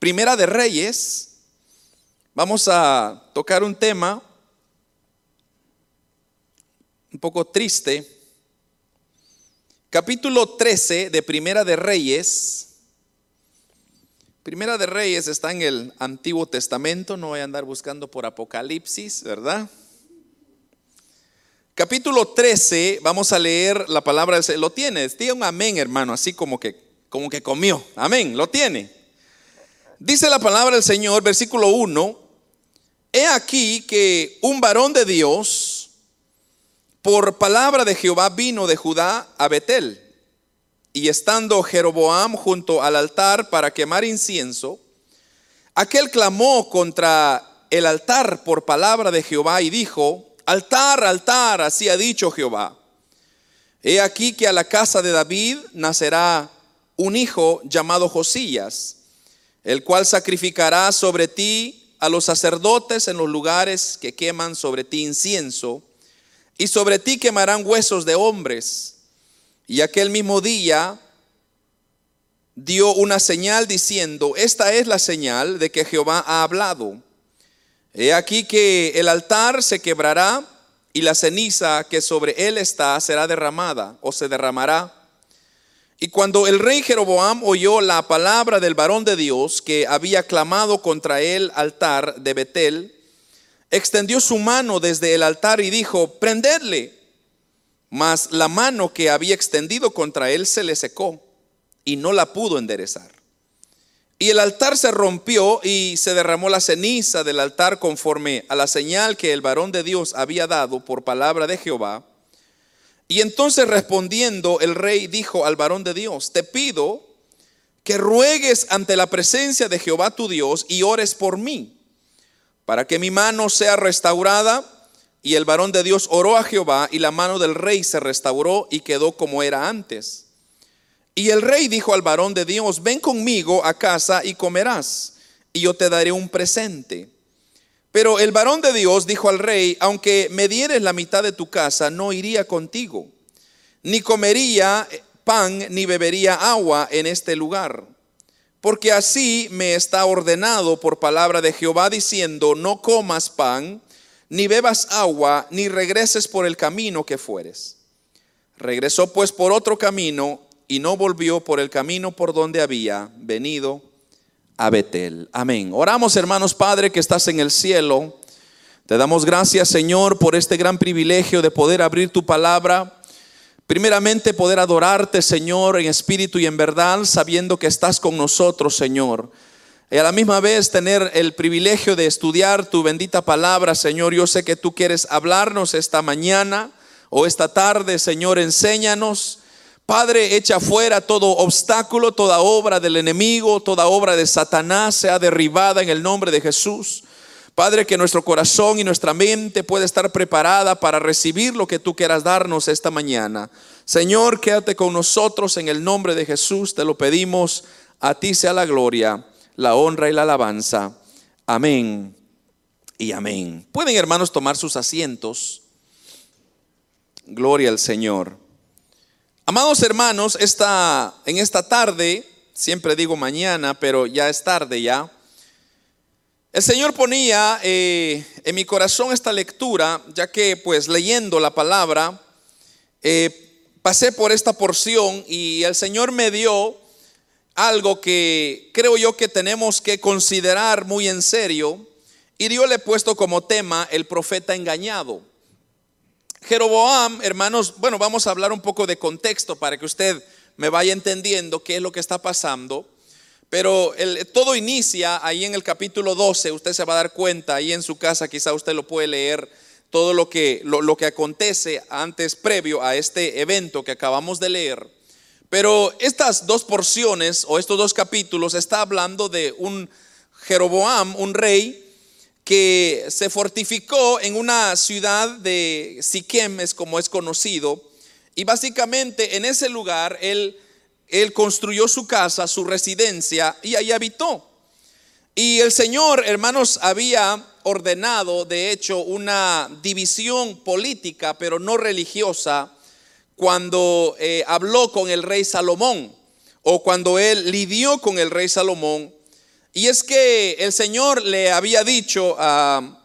Primera de Reyes. Vamos a tocar un tema un poco triste. Capítulo 13 de Primera de Reyes. Primera de Reyes está en el Antiguo Testamento, no voy a andar buscando por Apocalipsis, ¿verdad? Capítulo 13, vamos a leer la palabra del Señor. ¿Lo tienes? Diga un amén, hermano, así como que, como que comió. Amén, lo tiene. Dice la palabra del Señor, versículo 1. He aquí que un varón de Dios, por palabra de Jehová, vino de Judá a Betel y estando Jeroboam junto al altar para quemar incienso, aquel clamó contra el altar por palabra de Jehová y dijo, altar, altar, así ha dicho Jehová. He aquí que a la casa de David nacerá un hijo llamado Josías, el cual sacrificará sobre ti a los sacerdotes en los lugares que queman sobre ti incienso, y sobre ti quemarán huesos de hombres y aquel mismo día dio una señal diciendo, esta es la señal de que Jehová ha hablado. He aquí que el altar se quebrará y la ceniza que sobre él está será derramada o se derramará. Y cuando el rey Jeroboam oyó la palabra del varón de Dios que había clamado contra el altar de Betel, extendió su mano desde el altar y dijo, prendedle. Mas la mano que había extendido contra él se le secó y no la pudo enderezar. Y el altar se rompió y se derramó la ceniza del altar conforme a la señal que el varón de Dios había dado por palabra de Jehová. Y entonces respondiendo el rey dijo al varón de Dios, te pido que ruegues ante la presencia de Jehová tu Dios y ores por mí, para que mi mano sea restaurada y el varón de Dios oró a Jehová y la mano del rey se restauró y quedó como era antes. Y el rey dijo al varón de Dios, ven conmigo a casa y comerás, y yo te daré un presente. Pero el varón de Dios dijo al rey, aunque me dieres la mitad de tu casa, no iría contigo, ni comería pan, ni bebería agua en este lugar. Porque así me está ordenado por palabra de Jehová diciendo, no comas pan, ni bebas agua, ni regreses por el camino que fueres. Regresó pues por otro camino y no volvió por el camino por donde había venido a Betel. Amén. Oramos hermanos Padre que estás en el cielo. Te damos gracias Señor por este gran privilegio de poder abrir tu palabra. Primeramente poder adorarte Señor en espíritu y en verdad sabiendo que estás con nosotros Señor y a la misma vez tener el privilegio de estudiar tu bendita palabra, Señor. Yo sé que tú quieres hablarnos esta mañana o esta tarde, Señor, enséñanos. Padre, echa fuera todo obstáculo, toda obra del enemigo, toda obra de Satanás sea derribada en el nombre de Jesús. Padre, que nuestro corazón y nuestra mente pueda estar preparada para recibir lo que tú quieras darnos esta mañana. Señor, quédate con nosotros en el nombre de Jesús, te lo pedimos. A ti sea la gloria la honra y la alabanza. Amén y amén. Pueden hermanos tomar sus asientos. Gloria al Señor. Amados hermanos, esta, en esta tarde, siempre digo mañana, pero ya es tarde ya. El Señor ponía eh, en mi corazón esta lectura, ya que pues leyendo la palabra, eh, pasé por esta porción y el Señor me dio algo que creo yo que tenemos que considerar muy en serio. Y Dios le he puesto como tema el profeta engañado. Jeroboam, hermanos, bueno, vamos a hablar un poco de contexto para que usted me vaya entendiendo qué es lo que está pasando. Pero todo inicia ahí en el capítulo 12, usted se va a dar cuenta, ahí en su casa quizá usted lo puede leer, todo lo que, lo que acontece antes, previo a este evento que acabamos de leer. Pero estas dos porciones o estos dos capítulos está hablando de un Jeroboam, un rey que se fortificó en una ciudad de Siquem, es como es conocido, y básicamente en ese lugar él, él construyó su casa, su residencia, y ahí habitó. Y el Señor, hermanos, había ordenado, de hecho, una división política, pero no religiosa, cuando eh, habló con el rey Salomón o cuando él lidió con el rey Salomón. Y es que el Señor le había dicho a,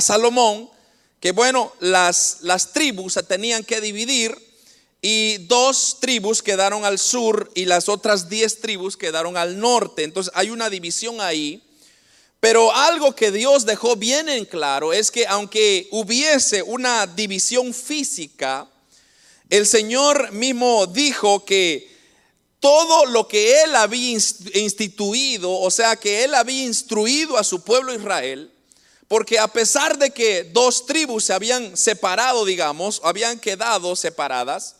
Salomón que, bueno, las, las tribus se tenían que dividir y dos tribus quedaron al sur y las otras diez tribus quedaron al norte. Entonces hay una división ahí. Pero algo que Dios dejó bien en claro es que aunque hubiese una división física, el Señor mismo dijo que todo lo que Él había instituido, o sea, que Él había instruido a su pueblo Israel, porque a pesar de que dos tribus se habían separado, digamos, habían quedado separadas,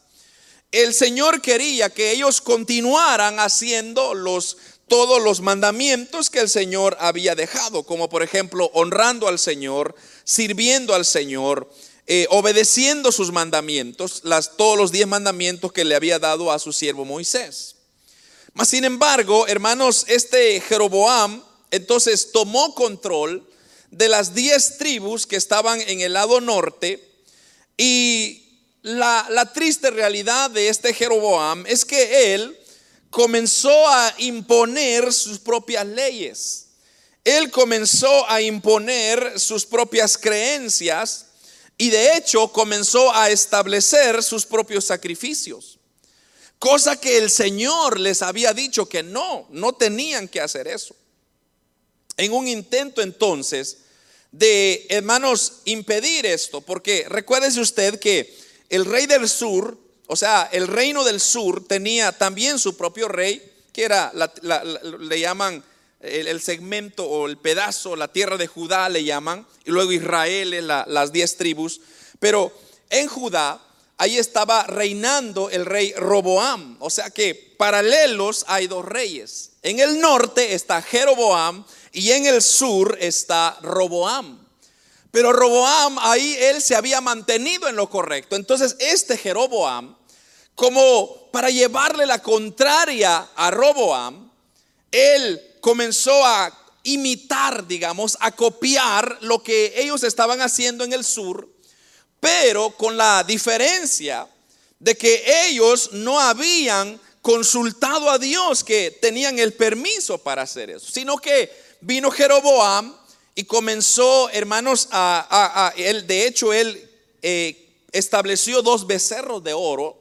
el Señor quería que ellos continuaran haciendo los todos los mandamientos que el Señor había dejado, como por ejemplo honrando al Señor, sirviendo al Señor, eh, obedeciendo sus mandamientos, las, todos los diez mandamientos que le había dado a su siervo Moisés. Mas sin embargo, hermanos, este Jeroboam entonces tomó control de las diez tribus que estaban en el lado norte y la, triste realidad de este Jeroboam es que él comenzó a imponer sus propias leyes. Él comenzó a imponer sus propias creencias y de hecho comenzó a establecer sus propios sacrificios. Cosa que el Señor les había dicho que no, no tenían que hacer eso. En un intento entonces de, hermanos, impedir esto, porque recuérdese usted que el rey del sur, o sea, el reino del sur tenía también su propio rey, que era, le llaman el, segmento o el pedazo, la tierra de Judá le llaman, y luego Israel, las diez tribus. Pero en Judá, ahí estaba reinando el rey Roboam, o sea que paralelos hay dos reyes. En el norte está Jeroboam y en el sur está Roboam. Pero Roboam ahí él se había mantenido en lo correcto. Entonces este Jeroboam, como para llevarle la contraria a Roboam, él comenzó a imitar, digamos, a copiar lo que ellos estaban haciendo en el sur, pero con la diferencia de que ellos no habían consultado a Dios que tenían el permiso para hacer eso, sino que vino Jeroboam y comenzó, hermanos, a, él, de hecho, él eh, estableció dos becerros de oro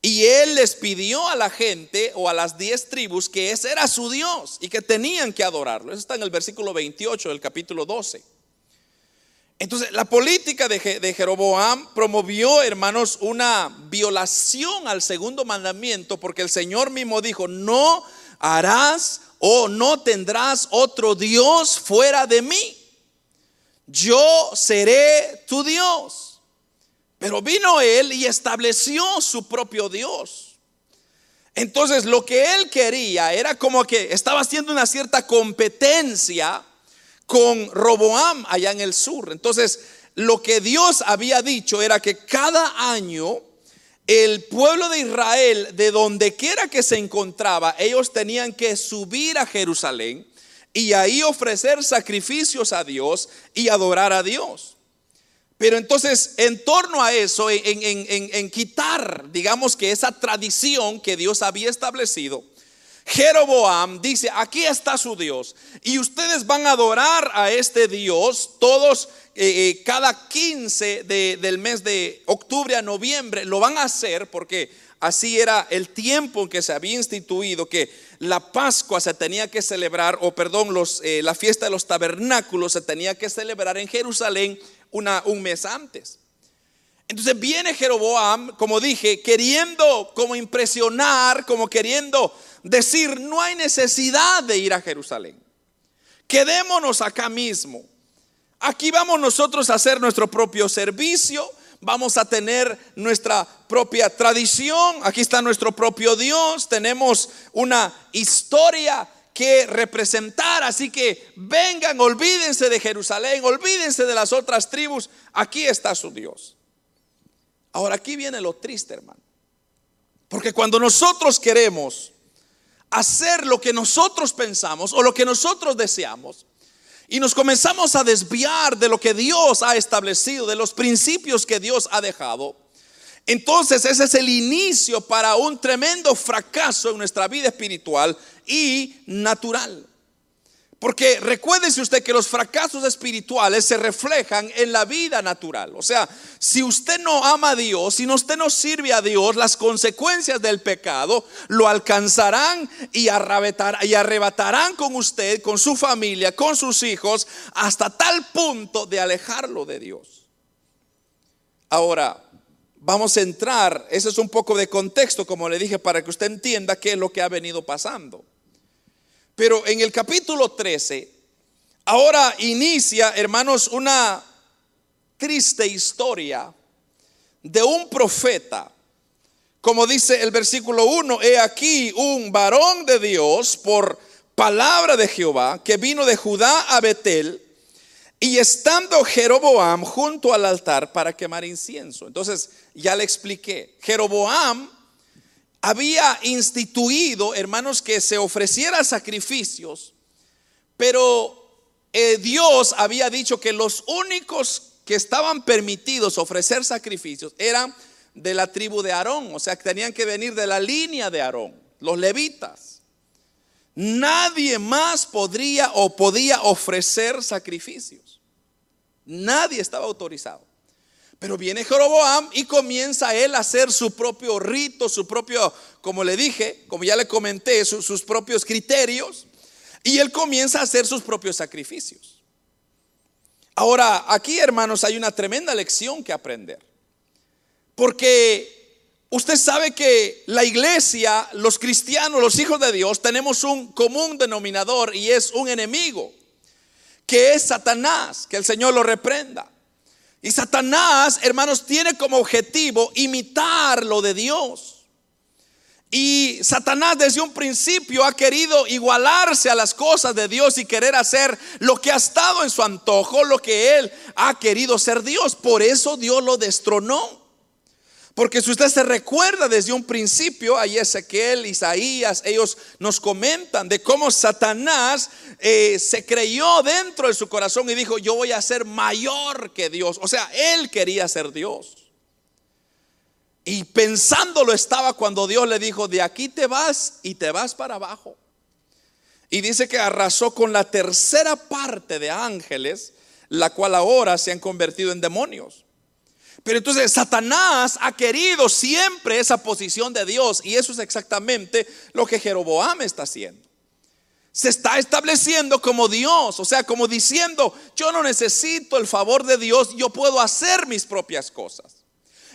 y él les pidió a la gente o a las diez tribus que ese era su Dios y que tenían que adorarlo. Eso está en el versículo 28 del capítulo 12. Entonces, la política de, de Jeroboam promovió, hermanos, una violación al segundo mandamiento porque el Señor mismo dijo, no harás o no tendrás otro Dios fuera de mí. Yo seré tu Dios. Pero vino él y estableció su propio Dios. Entonces lo que él quería era como que estaba haciendo una cierta competencia con Roboam allá en el sur. Entonces lo que Dios había dicho era que cada año el pueblo de Israel, de donde quiera que se encontraba, ellos tenían que subir a Jerusalén y ahí ofrecer sacrificios a Dios y adorar a Dios. Pero entonces, en torno a eso, en, quitar, digamos que esa tradición que Dios había establecido, Jeroboam dice, aquí está su Dios. Y ustedes van a adorar a este Dios todos eh, eh, cada 15 del mes de octubre a noviembre lo van a hacer porque así era el tiempo en que se había instituido que la Pascua se tenía que celebrar, o perdón, los, eh, la fiesta de los tabernáculos se tenía que celebrar en Jerusalén un mes antes. Entonces viene Jeroboam, como dije, queriendo como impresionar, como queriendo decir, no hay necesidad de ir a Jerusalén. Quedémonos acá mismo. Aquí vamos nosotros a hacer nuestro propio servicio, vamos a tener nuestra propia tradición, aquí está nuestro propio Dios, tenemos una historia que representar, así que vengan, olvídense de Jerusalén, olvídense de las otras tribus, aquí está su Dios. Ahora aquí viene lo triste, hermano, porque cuando nosotros queremos hacer lo que nosotros pensamos o lo que nosotros deseamos, y nos comenzamos a desviar de lo que Dios ha establecido, de los principios que Dios ha dejado, entonces ese es el inicio para un tremendo fracaso en nuestra vida espiritual y natural. Porque recuérdese usted que los fracasos espirituales se reflejan en la vida natural. O sea, si usted no ama a Dios, si usted no sirve a Dios, las consecuencias del pecado lo alcanzarán y, y arrebatarán con usted, con su familia, con sus hijos, hasta tal punto de alejarlo de Dios. Ahora, vamos a entrar, ese es un poco de contexto, como le dije, para que usted entienda qué es lo que ha venido pasando. Pero en el capítulo 13, ahora inicia, hermanos, una triste historia de un profeta. Como dice el versículo 1, he aquí un varón de Dios por palabra de Jehová que vino de Judá a Betel y estando Jeroboam junto al altar para quemar incienso. Entonces, ya le expliqué, Jeroboam había instituido, hermanos, que se ofreciera sacrificios, pero eh, Dios había dicho que los únicos que estaban permitidos ofrecer sacrificios eran de la tribu de Aarón, o sea, que tenían que venir de la línea de Aarón, los levitas. Nadie más podría o podía ofrecer sacrificios. Nadie estaba autorizado. Pero viene Jeroboam y comienza él a hacer su propio rito, su propio, como le dije, como ya le comenté, sus propios criterios. Y él comienza a hacer sus propios sacrificios. Ahora, aquí hermanos hay una tremenda lección que aprender. Porque usted sabe que la iglesia, los cristianos, los hijos de Dios, tenemos un común denominador y es un enemigo, que es Satanás, que el Señor lo reprenda. Y Satanás, hermanos, tiene como objetivo imitar lo de Dios. Y Satanás desde un principio ha querido igualarse a las cosas de Dios y querer hacer lo que ha estado en su antojo, lo que él ha querido ser Dios. Por eso Dios lo destronó. Porque si usted se recuerda desde un principio, ahí Ezequiel, Isaías, ellos nos comentan de cómo Satanás eh, se creyó dentro de su corazón y dijo, yo voy a ser mayor que Dios. O sea, él quería ser Dios. Y pensándolo estaba cuando Dios le dijo, de aquí te vas y te vas para abajo. Y dice que arrasó con la tercera parte de ángeles, la cual ahora se han convertido en demonios. Pero entonces Satanás ha querido siempre esa posición de Dios y eso es exactamente lo que Jeroboam está haciendo. Se está estableciendo como Dios, o sea, como diciendo, yo no necesito el favor de Dios, yo puedo hacer mis propias cosas.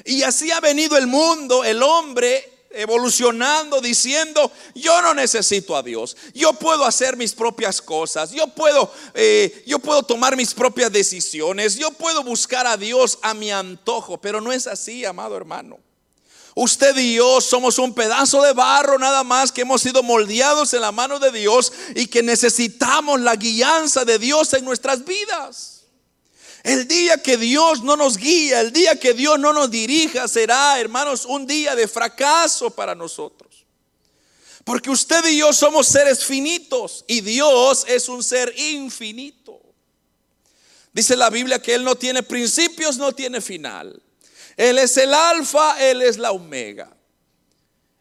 Y así ha venido el mundo, el hombre evolucionando diciendo, yo no necesito a Dios, yo puedo hacer mis propias cosas, yo puedo, eh, yo puedo tomar mis propias decisiones, yo puedo buscar a Dios a mi antojo, pero no es así, amado hermano. Usted y yo somos un pedazo de barro nada más que hemos sido moldeados en la mano de Dios y que necesitamos la guianza de Dios en nuestras vidas. El día que Dios no nos guía, el día que Dios no nos dirija, será, hermanos, un día de fracaso para nosotros. Porque usted y yo somos seres finitos y Dios es un ser infinito. Dice la Biblia que Él no tiene principios, no tiene final. Él es el alfa, Él es la omega.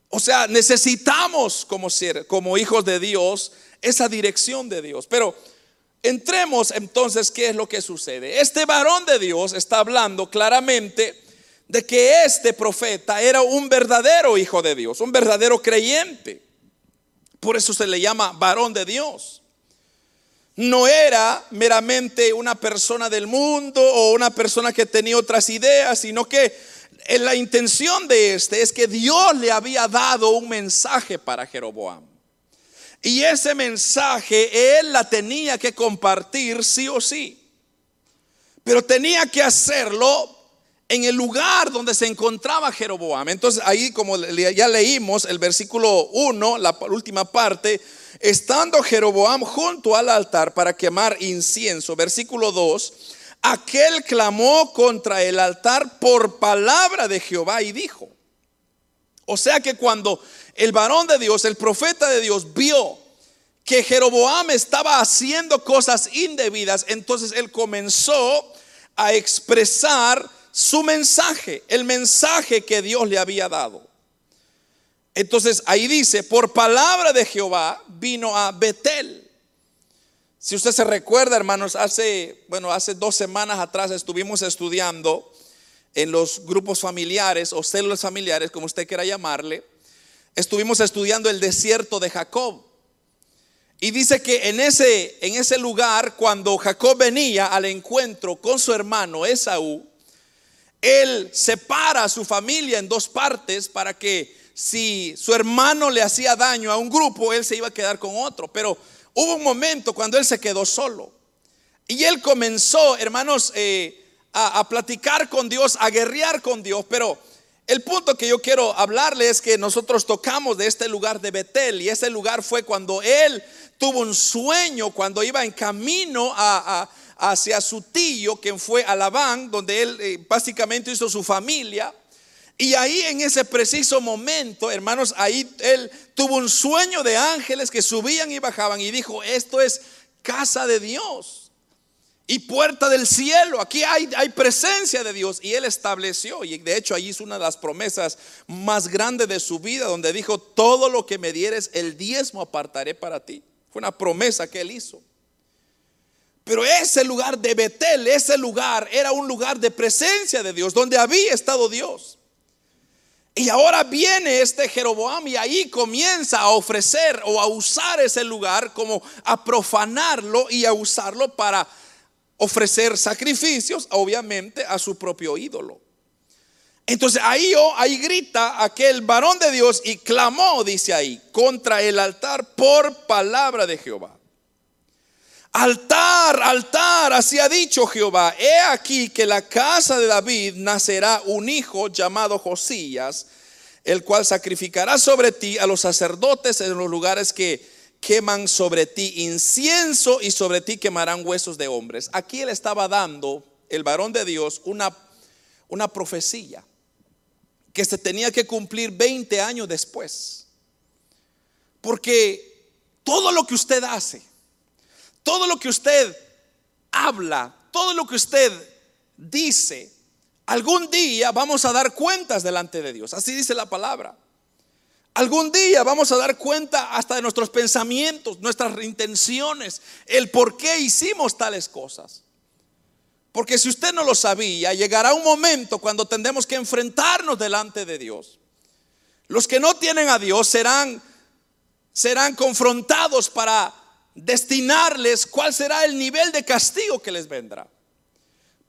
O sea, necesitamos como, ser, como hijos de Dios esa dirección de Dios. Pero Entremos entonces, ¿qué es lo que sucede? Este varón de Dios está hablando claramente de que este profeta era un verdadero hijo de Dios, un verdadero creyente. Por eso se le llama varón de Dios. No era meramente una persona del mundo o una persona que tenía otras ideas, sino que la intención de este es que Dios le había dado un mensaje para Jeroboam. Y ese mensaje él la tenía que compartir sí o sí. Pero tenía que hacerlo en el lugar donde se encontraba Jeroboam. Entonces ahí como ya leímos el versículo 1, la última parte, estando Jeroboam junto al altar para quemar incienso, versículo 2, aquel clamó contra el altar por palabra de Jehová y dijo, o sea que cuando el varón de Dios, el profeta de Dios, vio que Jeroboam estaba haciendo cosas indebidas, entonces él comenzó a expresar su mensaje, el mensaje que Dios le había dado. Entonces ahí dice, por palabra de Jehová vino a Betel. Si usted se recuerda, hermanos, hace, bueno, hace dos semanas atrás estuvimos estudiando en los grupos familiares o células familiares, como usted quiera llamarle, estuvimos estudiando el desierto de Jacob. Y dice que en ese, en ese lugar, cuando Jacob venía al encuentro con su hermano Esaú, él separa a su familia en dos partes para que si su hermano le hacía daño a un grupo, él se iba a quedar con otro. Pero Hubo un momento cuando él se quedó solo. Y él comenzó, hermanos, eh, a, platicar con Dios, a guerrear con Dios. Pero el punto que yo quiero hablarle es que nosotros tocamos de este lugar de Betel. Y ese lugar fue cuando él tuvo un sueño, cuando iba en camino hacia su tío, quien fue a Labán, donde él eh, básicamente hizo su familia. Y ahí en ese preciso momento, hermanos, ahí él tuvo un sueño de ángeles que subían y bajaban y dijo, esto es casa de Dios y puerta del cielo. Aquí hay, presencia de Dios. Y él estableció, y de hecho ahí es una de las promesas más grandes de su vida, donde dijo, todo lo que me dieres, el diezmo apartaré para ti. Fue una promesa que él hizo. Pero ese lugar de Betel, ese lugar era un lugar de presencia de Dios, donde había estado Dios. Y ahora viene este Jeroboam y ahí comienza a ofrecer o a usar ese lugar como a profanarlo y a usarlo para ofrecer sacrificios, obviamente, a su propio ídolo. Entonces ahí, oh, ahí grita aquel varón de Dios y clamó, dice ahí, contra el altar por palabra de Jehová. Altar, altar, así ha dicho Jehová. He aquí que la casa de David nacerá un hijo llamado Josías, el cual sacrificará sobre ti a los sacerdotes en los lugares que queman sobre ti incienso y sobre ti quemarán huesos de hombres. Aquí él estaba dando, el varón de Dios, una, una profecía que se tenía que cumplir 20 años después. Porque todo lo que usted hace, todo lo que usted habla, todo lo que usted dice, algún día vamos a dar cuentas delante de Dios. Así dice la palabra. Algún día vamos a dar cuenta hasta de nuestros pensamientos, nuestras intenciones, el por qué hicimos tales cosas. Porque si usted no lo sabía, llegará un momento cuando tendremos que enfrentarnos delante de Dios. Los que no tienen a Dios serán serán confrontados para destinarles cuál será el nivel de castigo que les vendrá.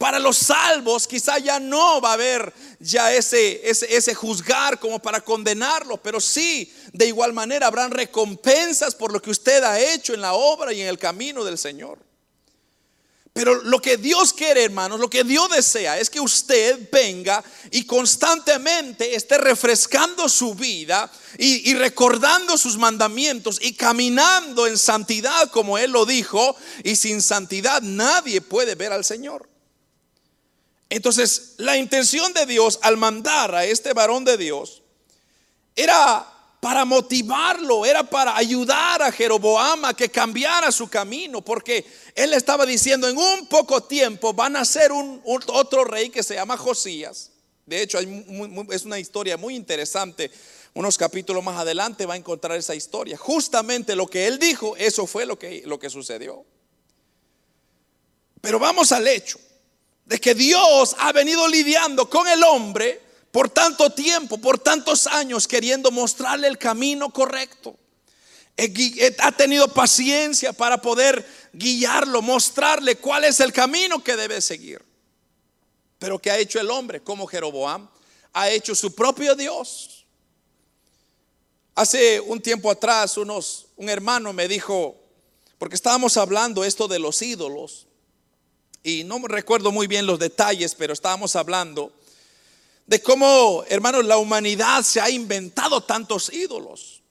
Para los salvos quizá ya no va a haber ya ese, ese, juzgar como para condenarlo, pero sí, de igual manera habrán recompensas por lo que usted ha hecho en la obra y en el camino del Señor. Pero lo que Dios quiere, hermanos, lo que Dios desea es que usted venga y constantemente esté refrescando su vida y, recordando sus mandamientos y caminando en santidad como Él lo dijo. Y sin santidad nadie puede ver al Señor. Entonces, la intención de Dios al mandar a este varón de Dios era para motivarlo, era para ayudar a Jeroboam a que cambiara su camino, porque él estaba diciendo, en un poco tiempo van a ser un, otro rey que se llama Josías. De hecho, es una historia muy interesante. Unos capítulos más adelante va a encontrar esa historia. Justamente lo que él dijo, eso fue lo que, lo que sucedió. Pero vamos al hecho de que Dios ha venido lidiando con el hombre por tanto tiempo, por tantos años, queriendo mostrarle el camino correcto. Ha tenido paciencia para poder guiarlo, mostrarle cuál es el camino que debe seguir. Pero ¿qué ha hecho el hombre? Como Jeroboam ha hecho su propio Dios. Hace un tiempo atrás unos, un hermano me dijo, porque estábamos hablando esto de los ídolos, y no recuerdo muy bien los detalles, pero estábamos hablando de cómo, hermanos, la humanidad se ha inventado tantos ídolos.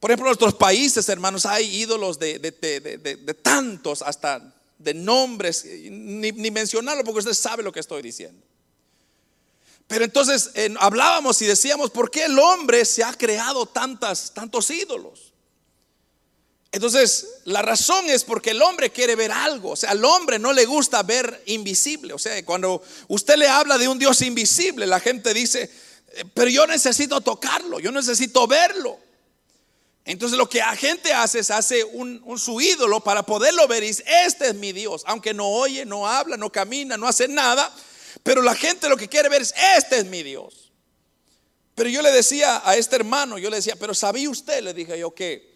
Por ejemplo, en nuestros países, hermanos, hay ídolos de, tantos, hasta de nombres, ni, mencionarlo porque usted sabe lo que estoy diciendo. Pero entonces hablábamos y decíamos, ¿por qué el hombre se ha creado tantas, tantos ídolos? Entonces, la razón es porque el hombre quiere ver algo. O sea, al hombre no le gusta ver invisible. O sea, cuando usted le habla de un Dios invisible, la gente dice, eh, pero yo necesito tocarlo, yo necesito verlo. Entonces lo que la gente hace es hace un, su ídolo para poderlo ver y dice, este es mi Dios, aunque no oye, no habla, no camina, no hace nada, pero la gente lo que quiere ver es, este es mi Dios. Pero yo le decía a este hermano, yo le decía, pero ¿sabía usted? Le dije yo que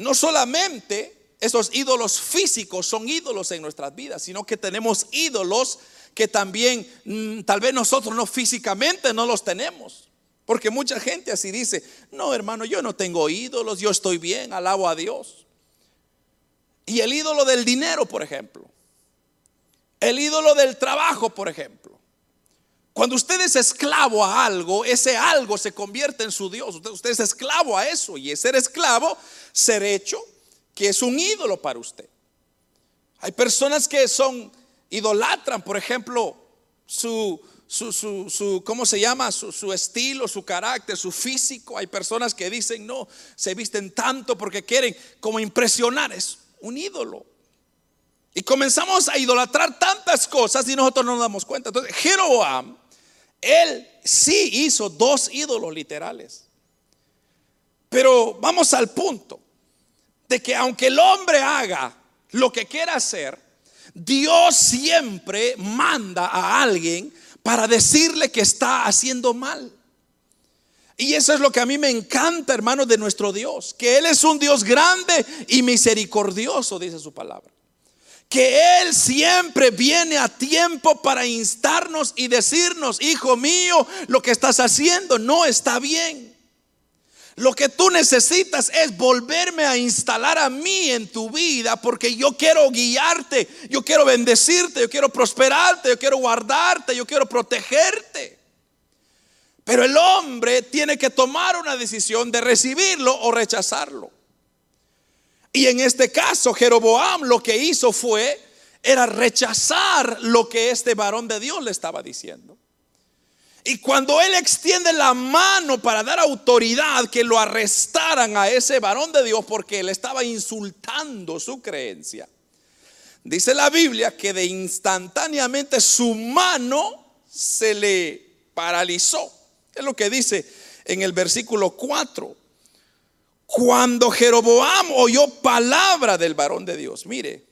no solamente esos ídolos físicos son ídolos en nuestras vidas, sino que tenemos ídolos que también mm, tal vez nosotros no físicamente no los tenemos. Porque mucha gente así dice, no hermano, yo no tengo ídolos, yo estoy bien, alabo a Dios. Y el ídolo del dinero, por ejemplo. El ídolo del trabajo, por ejemplo. Cuando usted es esclavo a algo, ese algo se convierte en su Dios. Usted, es esclavo a eso. Y ser esclavo, ser hecho, que es un ídolo para usted. Hay personas que son, idolatran, por ejemplo, su, su, su, ¿cómo se llama? Su, su, estilo, su carácter, su físico. Hay personas que dicen, no, se visten tanto porque quieren como impresionar. Es un ídolo. Y comenzamos a idolatrar tantas cosas y nosotros no nos damos cuenta. Entonces, Jeroboam, él sí hizo dos ídolos literales. Pero vamos al punto de que aunque el hombre haga lo que quiera hacer, Dios siempre manda a alguien para decirle que está haciendo mal. Y eso es lo que a mí me encanta, hermano, de nuestro Dios, que Él es un Dios grande y misericordioso, dice su palabra. Que Él siempre viene a tiempo para instarnos y decirnos, hijo mío, lo que estás haciendo no está bien. Lo que tú necesitas es volverme a instalar a mí en tu vida porque yo quiero guiarte, yo quiero bendecirte, yo quiero prosperarte, yo quiero guardarte, yo quiero protegerte. Pero el hombre tiene que tomar una decisión de recibirlo o rechazarlo. Y en este caso, Jeroboam lo que hizo fue, era rechazar lo que este varón de Dios le estaba diciendo. Y cuando él extiende la mano para dar autoridad que lo arrestaran a ese varón de Dios porque él estaba insultando su creencia, dice la Biblia que de instantáneamente su mano se le paralizó. Es lo que dice en el versículo 4. Cuando Jeroboam oyó palabra del varón de Dios, mire,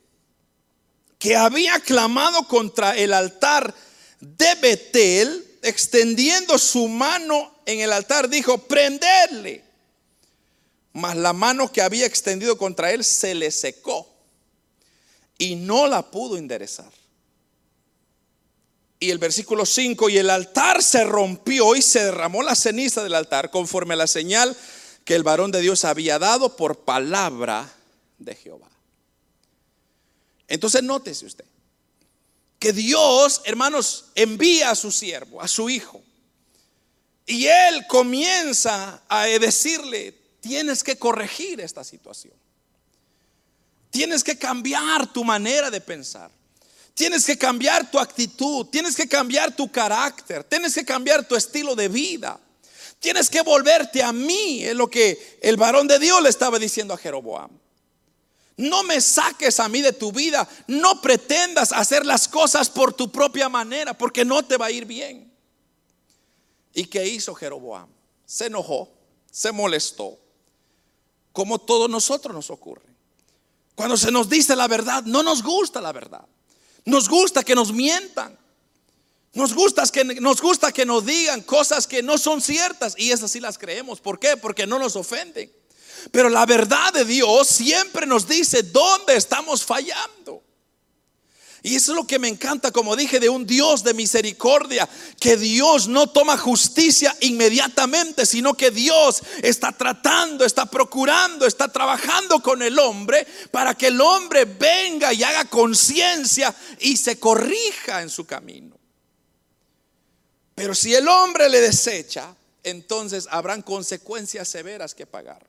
que había clamado contra el altar de Betel, extendiendo su mano en el altar, dijo, prenderle. Mas la mano que había extendido contra él se le secó y no la pudo enderezar. Y el versículo 5, y el altar se rompió y se derramó la ceniza del altar conforme a la señal que el varón de Dios había dado por palabra de Jehová. Entonces nótese usted, que Dios, hermanos, envía a su siervo, a su hijo. Y él comienza a decirle, tienes que corregir esta situación. Tienes que cambiar tu manera de pensar. Tienes que cambiar tu actitud. Tienes que cambiar tu carácter. Tienes que cambiar tu estilo de vida. Tienes que volverte a mí. Es lo que el varón de Dios le estaba diciendo a Jeroboam. No me saques a mí de tu vida. No pretendas hacer las cosas por tu propia manera, porque no te va a ir bien. ¿Y qué hizo Jeroboam? Se enojó, se molestó, como todos nosotros nos ocurre. Cuando se nos dice la verdad, no nos gusta la verdad. Nos gusta que nos mientan. Nos gusta que nos gusta que nos digan cosas que no son ciertas y esas sí las creemos. ¿Por qué? Porque no nos ofenden. Pero la verdad de Dios siempre nos dice dónde estamos fallando. Y eso es lo que me encanta, como dije, de un Dios de misericordia, que Dios no toma justicia inmediatamente, sino que Dios está tratando, está procurando, está trabajando con el hombre para que el hombre venga y haga conciencia y se corrija en su camino. Pero si el hombre le desecha, entonces habrán consecuencias severas que pagar.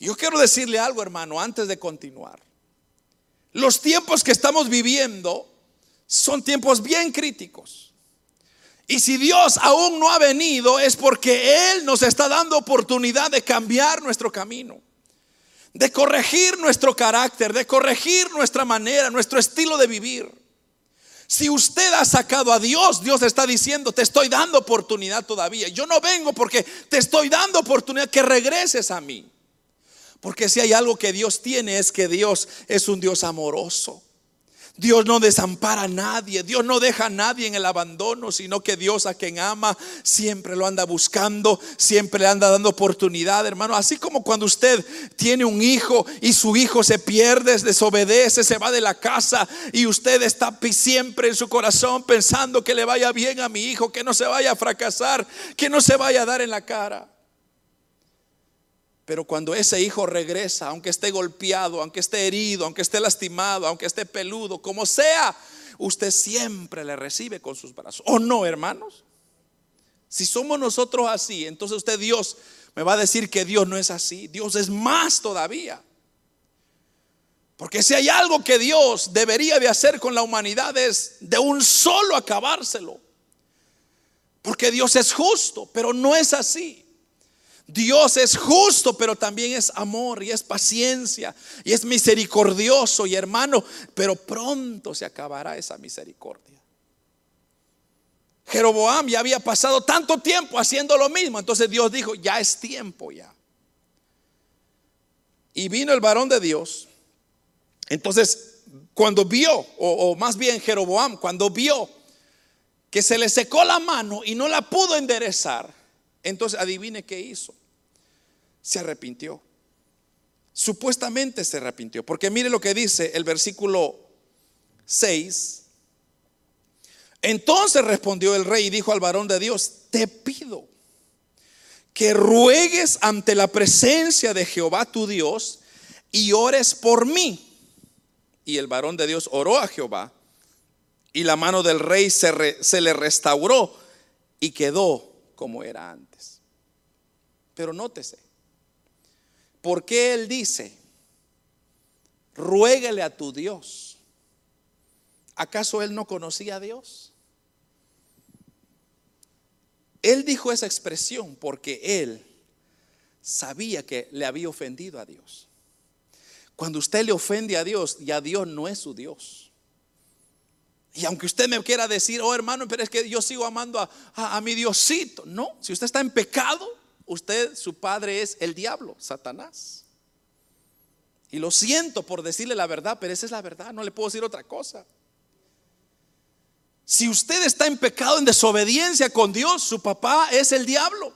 Yo quiero decirle algo, hermano, antes de continuar. Los tiempos que estamos viviendo son tiempos bien críticos. Y si Dios aún no ha venido es porque Él nos está dando oportunidad de cambiar nuestro camino, de corregir nuestro carácter, de corregir nuestra manera, nuestro estilo de vivir. Si usted ha sacado a Dios, Dios está diciendo, te estoy dando oportunidad todavía. Yo no vengo porque te estoy dando oportunidad que regreses a mí. Porque si hay algo que Dios tiene es que Dios es un Dios amoroso. Dios no desampara a nadie, Dios no deja a nadie en el abandono, sino que Dios a quien ama siempre lo anda buscando, siempre le anda dando oportunidad, hermano. Así como cuando usted tiene un hijo y su hijo se pierde, desobedece, se va de la casa y usted está siempre en su corazón pensando que le vaya bien a mi hijo, que no se vaya a fracasar, que no se vaya a dar en la cara. Pero cuando ese hijo regresa, aunque esté golpeado, aunque esté herido, aunque esté lastimado, aunque esté peludo, como sea, usted siempre le recibe con sus brazos. ¿O no, hermanos? Si somos nosotros así, entonces usted Dios me va a decir que Dios no es así. Dios es más todavía. Porque si hay algo que Dios debería de hacer con la humanidad es de un solo acabárselo. Porque Dios es justo, pero no es así. Dios es justo, pero también es amor y es paciencia y es misericordioso y hermano, pero pronto se acabará esa misericordia. Jeroboam ya había pasado tanto tiempo haciendo lo mismo, entonces Dios dijo, ya es tiempo ya. Y vino el varón de Dios. Entonces, cuando vio, o, o más bien Jeroboam, cuando vio que se le secó la mano y no la pudo enderezar, entonces adivine qué hizo. Se arrepintió. Supuestamente se arrepintió. Porque mire lo que dice el versículo 6. Entonces respondió el rey y dijo al varón de Dios, te pido que ruegues ante la presencia de Jehová tu Dios y ores por mí. Y el varón de Dios oró a Jehová y la mano del rey se, se le restauró y quedó como era antes. Pero nótese, ¿por qué él dice, ruégale a tu Dios? ¿Acaso él no conocía a Dios? Él dijo esa expresión porque él sabía que le había ofendido a Dios. Cuando usted le ofende a Dios, ya Dios no es su Dios. Y aunque usted me quiera decir, oh hermano, pero es que yo sigo amando a, mi Diosito. No, si usted está en pecado, usted, su padre es el diablo, Satanás. Y lo siento por decirle la verdad, pero esa es la verdad, no le puedo decir otra cosa. Si usted está en pecado, en desobediencia con Dios, su papá es el diablo.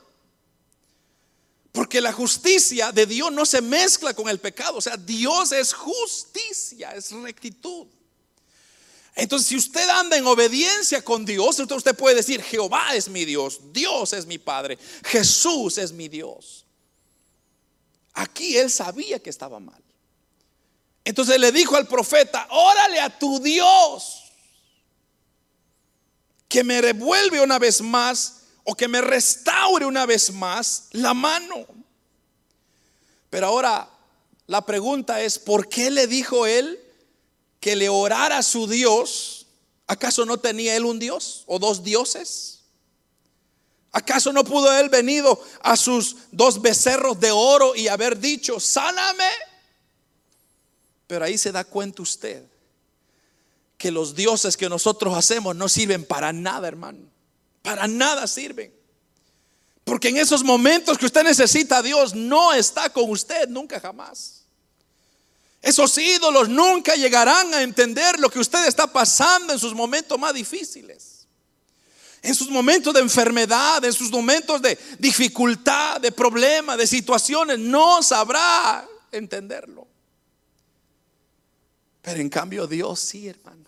Porque la justicia de Dios no se mezcla con el pecado. O sea, Dios es justicia, es rectitud. Entonces, si usted anda en obediencia con Dios, usted puede decir, Jehová es mi Dios, Dios es mi Padre, Jesús es mi Dios. Aquí él sabía que estaba mal. Entonces le dijo al profeta, órale a tu Dios, que me revuelve una vez más o que me restaure una vez más la mano. Pero ahora la pregunta es, ¿por qué le dijo él? Que le orara a su Dios, ¿acaso no tenía él un Dios o dos dioses? ¿Acaso no pudo él venido a sus dos becerros de oro y haber dicho, sáname? Pero ahí se da cuenta usted que los dioses que nosotros hacemos no sirven para nada, hermano. Para nada sirven. Porque en esos momentos que usted necesita a Dios, no está con usted nunca jamás. Esos ídolos nunca llegarán a entender lo que usted está pasando en sus momentos más difíciles. En sus momentos de enfermedad, en sus momentos de dificultad, de problema, de situaciones, no sabrá entenderlo. Pero en cambio Dios sí, hermano.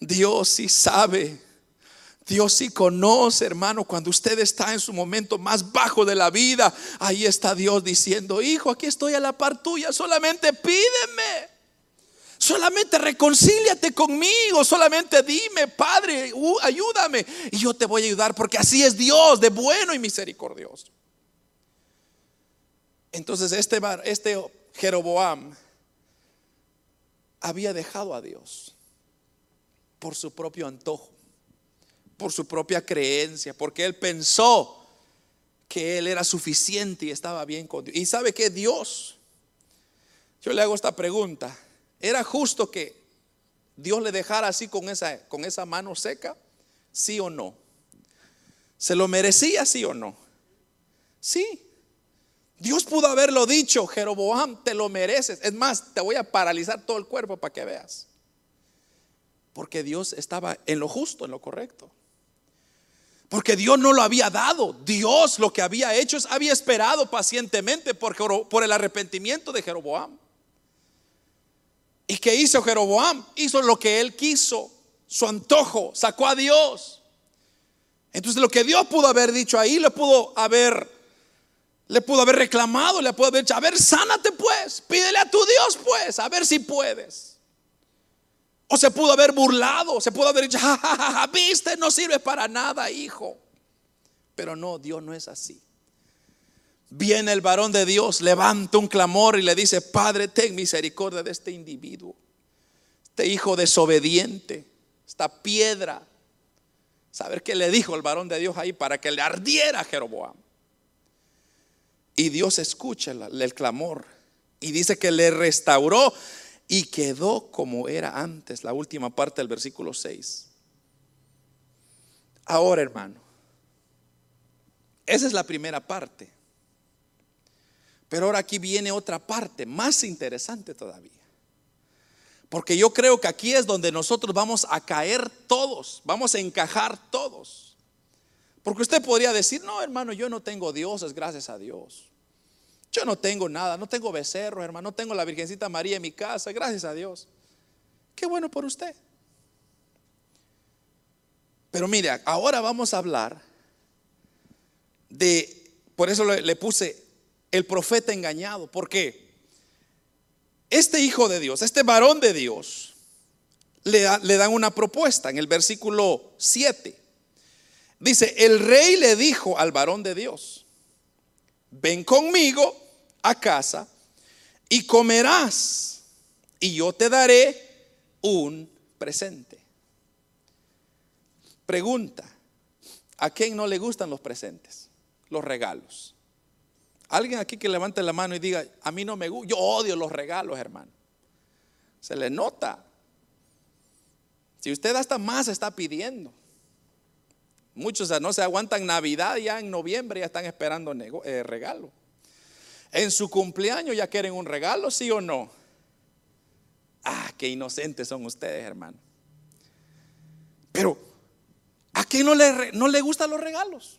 Dios sí sabe Dios sí conoce, hermano, cuando usted está en su momento más bajo de la vida, ahí está Dios diciendo, hijo, aquí estoy a la par tuya, solamente pídeme. Solamente reconcíliate conmigo, solamente dime, Padre, ayúdame. Y yo te voy a ayudar porque así es Dios, de bueno y misericordioso. Entonces este, este Jeroboam había dejado a Dios por su propio antojo por su propia creencia, porque él pensó que él era suficiente y estaba bien con Dios. Y sabe que Dios, yo le hago esta pregunta, ¿era justo que Dios le dejara así con esa, con esa mano seca? ¿Sí o no? ¿Se lo merecía, sí o no? Sí. Dios pudo haberlo dicho, Jeroboam, te lo mereces. Es más, te voy a paralizar todo el cuerpo para que veas. Porque Dios estaba en lo justo, en lo correcto. Porque Dios no lo había dado. Dios lo que había hecho es, había esperado pacientemente por, por el arrepentimiento de Jeroboam. ¿Y qué hizo Jeroboam? Hizo lo que él quiso, su antojo, sacó a Dios. Entonces lo que Dios pudo haber dicho ahí, le pudo haber, le pudo haber reclamado, le pudo haber dicho, a ver, sánate pues, pídele a tu Dios pues, a ver si puedes. Se pudo haber burlado, se pudo haber dicho, ja, viste, no sirve para nada, hijo. Pero no, Dios no es así. Viene el varón de Dios, levanta un clamor y le dice, Padre, ten misericordia de este individuo, este hijo desobediente, esta piedra Saber qué le dijo el varón de Dios ahí para que le ardiera a Jeroboam. Y Dios escucha el, clamor y dice que le restauró y quedó como era antes, la última parte del versículo 6. Ahora, hermano, esa es la primera parte. Pero ahora aquí viene otra parte más interesante todavía. Porque yo creo que aquí es donde nosotros vamos a caer todos, vamos a encajar todos. Porque usted podría decir, no, hermano, yo no tengo dioses, gracias a Dios. Yo no tengo nada, no tengo becerro, hermano, no tengo la Virgencita María en mi casa, gracias a Dios. Qué bueno por usted. Pero mire, ahora vamos a hablar de, por eso le, le puse el profeta engañado. ¿Por qué? este hijo de Dios, este varón de Dios, le, dan una propuesta en el versículo 7. Dice, el rey le dijo al varón de Dios, ven conmigo a casa y comerás y yo te daré un presente. Pregunta, ¿a quién no le gustan los presentes? Los regalos. Alguien aquí que levante la mano y diga, a mí no me gusta, yo odio los regalos, hermano. Se le nota. Si usted hasta más está pidiendo. Muchos no se aguantan Navidad ya en noviembre, ya están esperando eh, regalo. En su cumpleaños ya quieren un regalo, sí o no. Ah, qué inocentes son ustedes, hermano. Pero, ¿a quién no le, no le gustan los regalos?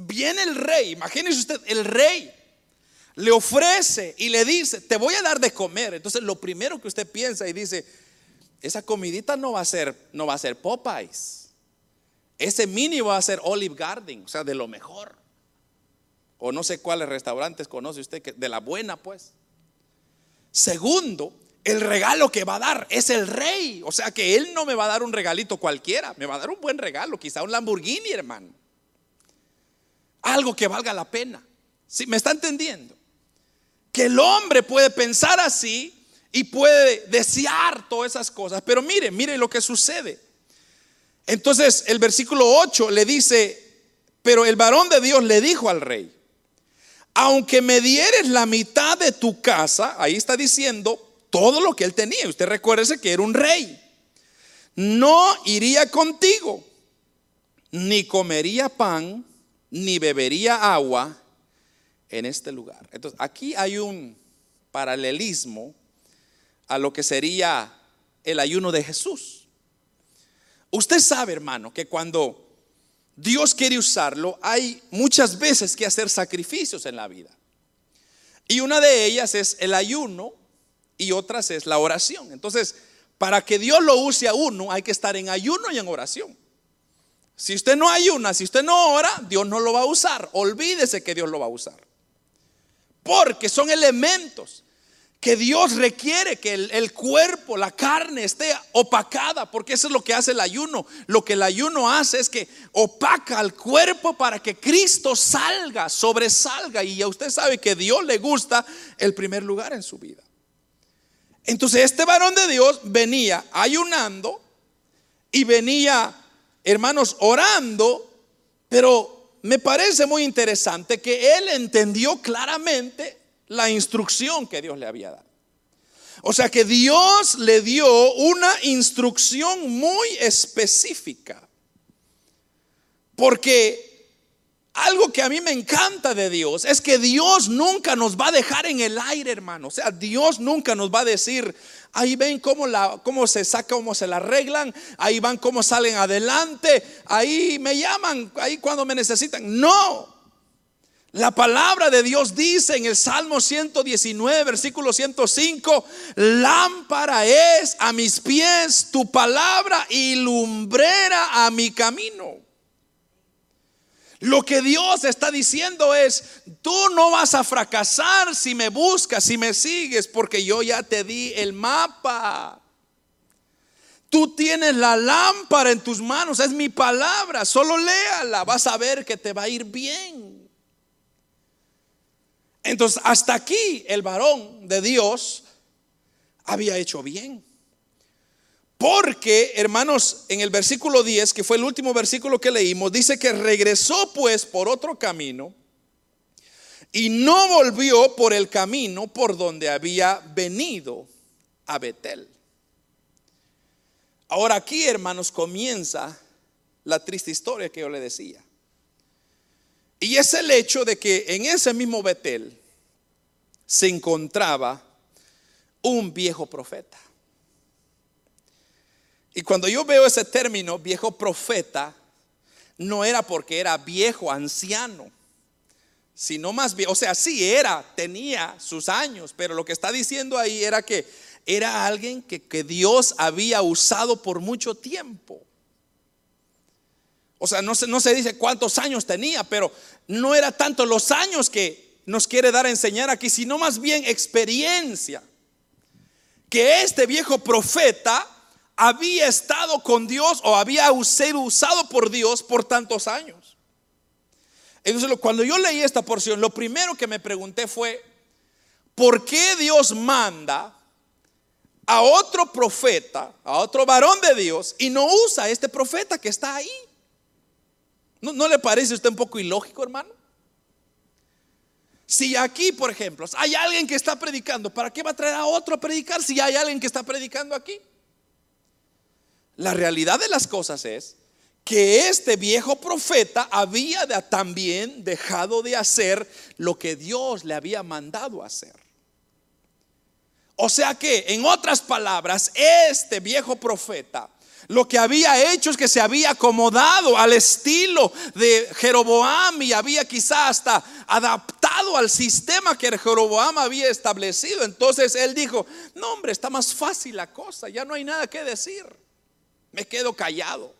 Viene el rey, imagínese usted, el rey le ofrece y le dice, te voy a dar de comer. Entonces lo primero que usted piensa y dice, esa comidita no va a ser, no va a ser Popeyes. Ese mini va a ser Olive Garden, o sea, de lo mejor. O no sé cuáles restaurantes conoce usted, que, de la buena pues. Segundo, el regalo que va a dar es el rey. O sea que él no me va a dar un regalito cualquiera, me va a dar un buen regalo, quizá un Lamborghini, hermano algo que valga la pena. ¿Sí? ¿Me está entendiendo? Que el hombre puede pensar así y puede desear todas esas cosas. Pero mire, mire lo que sucede. Entonces el versículo 8 le dice, pero el varón de Dios le dijo al rey, aunque me dieres la mitad de tu casa, ahí está diciendo todo lo que él tenía. Usted recuérdese que era un rey. No iría contigo, ni comería pan, ni bebería agua en este lugar. Entonces, aquí hay un paralelismo a lo que sería el ayuno de Jesús. Usted sabe, hermano, que cuando Dios quiere usarlo, hay muchas veces que hacer sacrificios en la vida. Y una de ellas es el ayuno y otras es la oración. Entonces, para que Dios lo use a uno, hay que estar en ayuno y en oración. Si usted no ayuna, si usted no ora, Dios no lo va a usar. Olvídese que Dios lo va a usar. Porque son elementos que Dios requiere que el, cuerpo, la carne esté opacada, porque eso es lo que hace el ayuno. Lo que el ayuno hace es que opaca al cuerpo para que Cristo salga, sobresalga. Y ya usted sabe que Dios le gusta el primer lugar en su vida. Entonces este varón de Dios venía ayunando y venía hermanos, orando, pero me parece muy interesante que él entendió claramente la instrucción que Dios le había dado. O sea que Dios le dio una instrucción muy específica. Porque algo que a mí me encanta de Dios es que Dios nunca nos va a dejar en el aire, hermano. O sea, Dios nunca nos va a decir, ahí ven cómo, la, cómo se saca, cómo se la arreglan, ahí van cómo salen adelante, ahí me llaman, ahí cuando me necesitan. No, la palabra de Dios dice en el Salmo 119, versículo 105, lámpara es a mis pies tu palabra y lumbrera a mi camino. Lo que Dios está diciendo es, tú no vas a fracasar si me buscas, si me sigues, porque yo ya te di el mapa. Tú tienes la lámpara en tus manos, es mi palabra, solo léala, vas a ver que te va a ir bien. Entonces, hasta aquí el varón de Dios había hecho bien. Porque, hermanos, en el versículo 10, que fue el último versículo que leímos, dice que regresó pues por otro camino y no volvió por el camino por donde había venido a Betel. Ahora aquí, hermanos, comienza la triste historia que yo le decía. Y es el hecho de que en ese mismo Betel se encontraba un viejo profeta. Y cuando yo veo ese término, viejo profeta, no era porque era viejo, anciano, sino más bien, o sea, sí era, tenía sus años, pero lo que está diciendo ahí era que era alguien que, que Dios había usado por mucho tiempo. O sea, no se, no se dice cuántos años tenía, pero no era tanto los años que nos quiere dar a enseñar aquí, sino más bien experiencia. Que este viejo profeta había estado con Dios o había sido usado por Dios por tantos años. Entonces, cuando yo leí esta porción, lo primero que me pregunté fue, ¿por qué Dios manda a otro profeta, a otro varón de Dios, y no usa a este profeta que está ahí? ¿No, le parece a usted un poco ilógico, hermano? Si aquí, por ejemplo, hay alguien que está predicando, ¿para qué va a traer a otro a predicar si hay alguien que está predicando aquí? La realidad de las cosas es que este viejo profeta había también dejado de hacer lo que Dios le había mandado hacer. O sea que, en otras palabras, este viejo profeta lo que había hecho es que se había acomodado al estilo de Jeroboam y había quizá hasta adaptado al sistema que Jeroboam había establecido. Entonces él dijo, no hombre, está más fácil la cosa, ya no hay nada que decir, me quedo callado.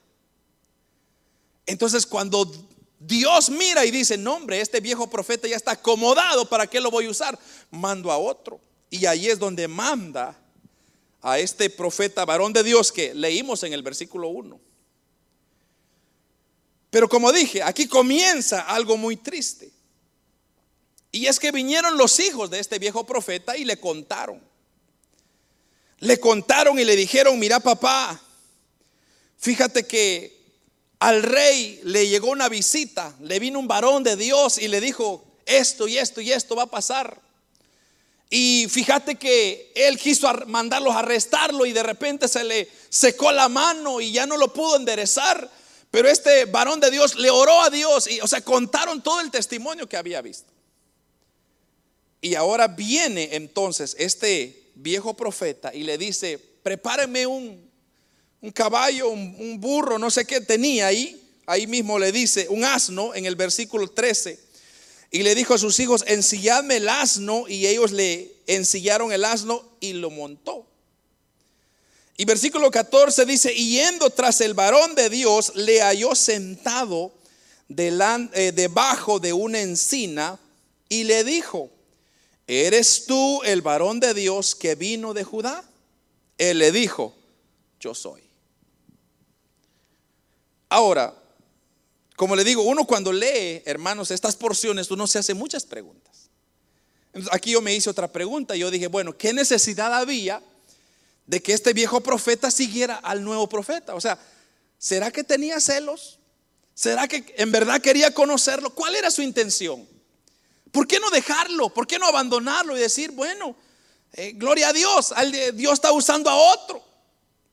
Entonces cuando Dios mira y dice, no hombre, este viejo profeta ya está acomodado, ¿para qué lo voy a usar? Mando a otro. Y ahí es donde manda a este profeta varón de Dios que leímos en el versículo 1. Pero como dije, aquí comienza algo muy triste. Y es que vinieron los hijos de este viejo profeta y le contaron. Le contaron y le dijeron, mira papá, fíjate que al rey le llegó una visita, le vino un varón de Dios y le dijo, esto y esto y esto va a pasar. Y fíjate que él quiso mandarlos a arrestarlo y de repente se le secó la mano y ya no lo pudo enderezar. Pero este varón de Dios le oró a Dios y, o sea, contaron todo el testimonio que había visto. Y ahora viene entonces este viejo profeta y le dice, prepáreme un, un caballo, un, un burro, no sé qué tenía ahí. Ahí mismo le dice, un asno en el versículo 13. Y le dijo a sus hijos, ensilladme el asno. Y ellos le ensillaron el asno y lo montó. Y versículo 14 dice, y yendo tras el varón de Dios, le halló sentado eh, debajo de una encina y le dijo, ¿eres tú el varón de Dios que vino de Judá? Él le dijo, yo soy. Ahora, como le digo, uno cuando lee, hermanos, estas porciones, uno se hace muchas preguntas. Aquí yo me hice otra pregunta. Yo dije, bueno, ¿qué necesidad había de que este viejo profeta siguiera al nuevo profeta? O sea, ¿será que tenía celos? ¿Será que en verdad quería conocerlo? ¿Cuál era su intención? ¿Por qué no dejarlo? ¿Por qué no abandonarlo y decir, bueno, eh, gloria a Dios, Dios está usando a otro.